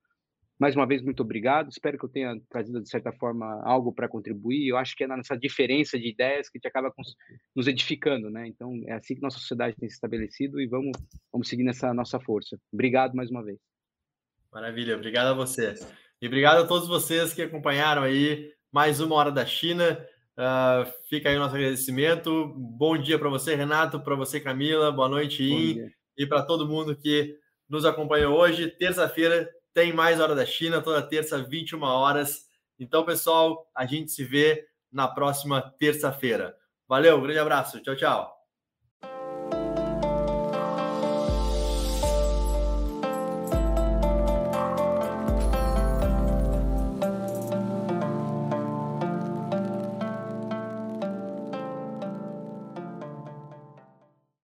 mais uma vez, muito obrigado. Espero que eu tenha trazido, de certa forma, algo para contribuir. Eu acho que é nessa diferença de ideias que a gente acaba nos edificando, né? Então, é assim que nossa sociedade tem se estabelecido e vamos, vamos seguir nessa nossa força. Obrigado mais uma vez. Maravilha, obrigado a você. E obrigado a todos vocês que acompanharam aí mais uma Hora da China. Uh, fica aí o nosso agradecimento. Bom dia para você, Renato, para você, Camila. Boa noite, In e para todo mundo que nos acompanhou hoje. Terça-feira tem mais Hora da China, toda terça, 21 horas. Então, pessoal, a gente se vê na próxima terça-feira. Valeu, grande abraço. Tchau, tchau.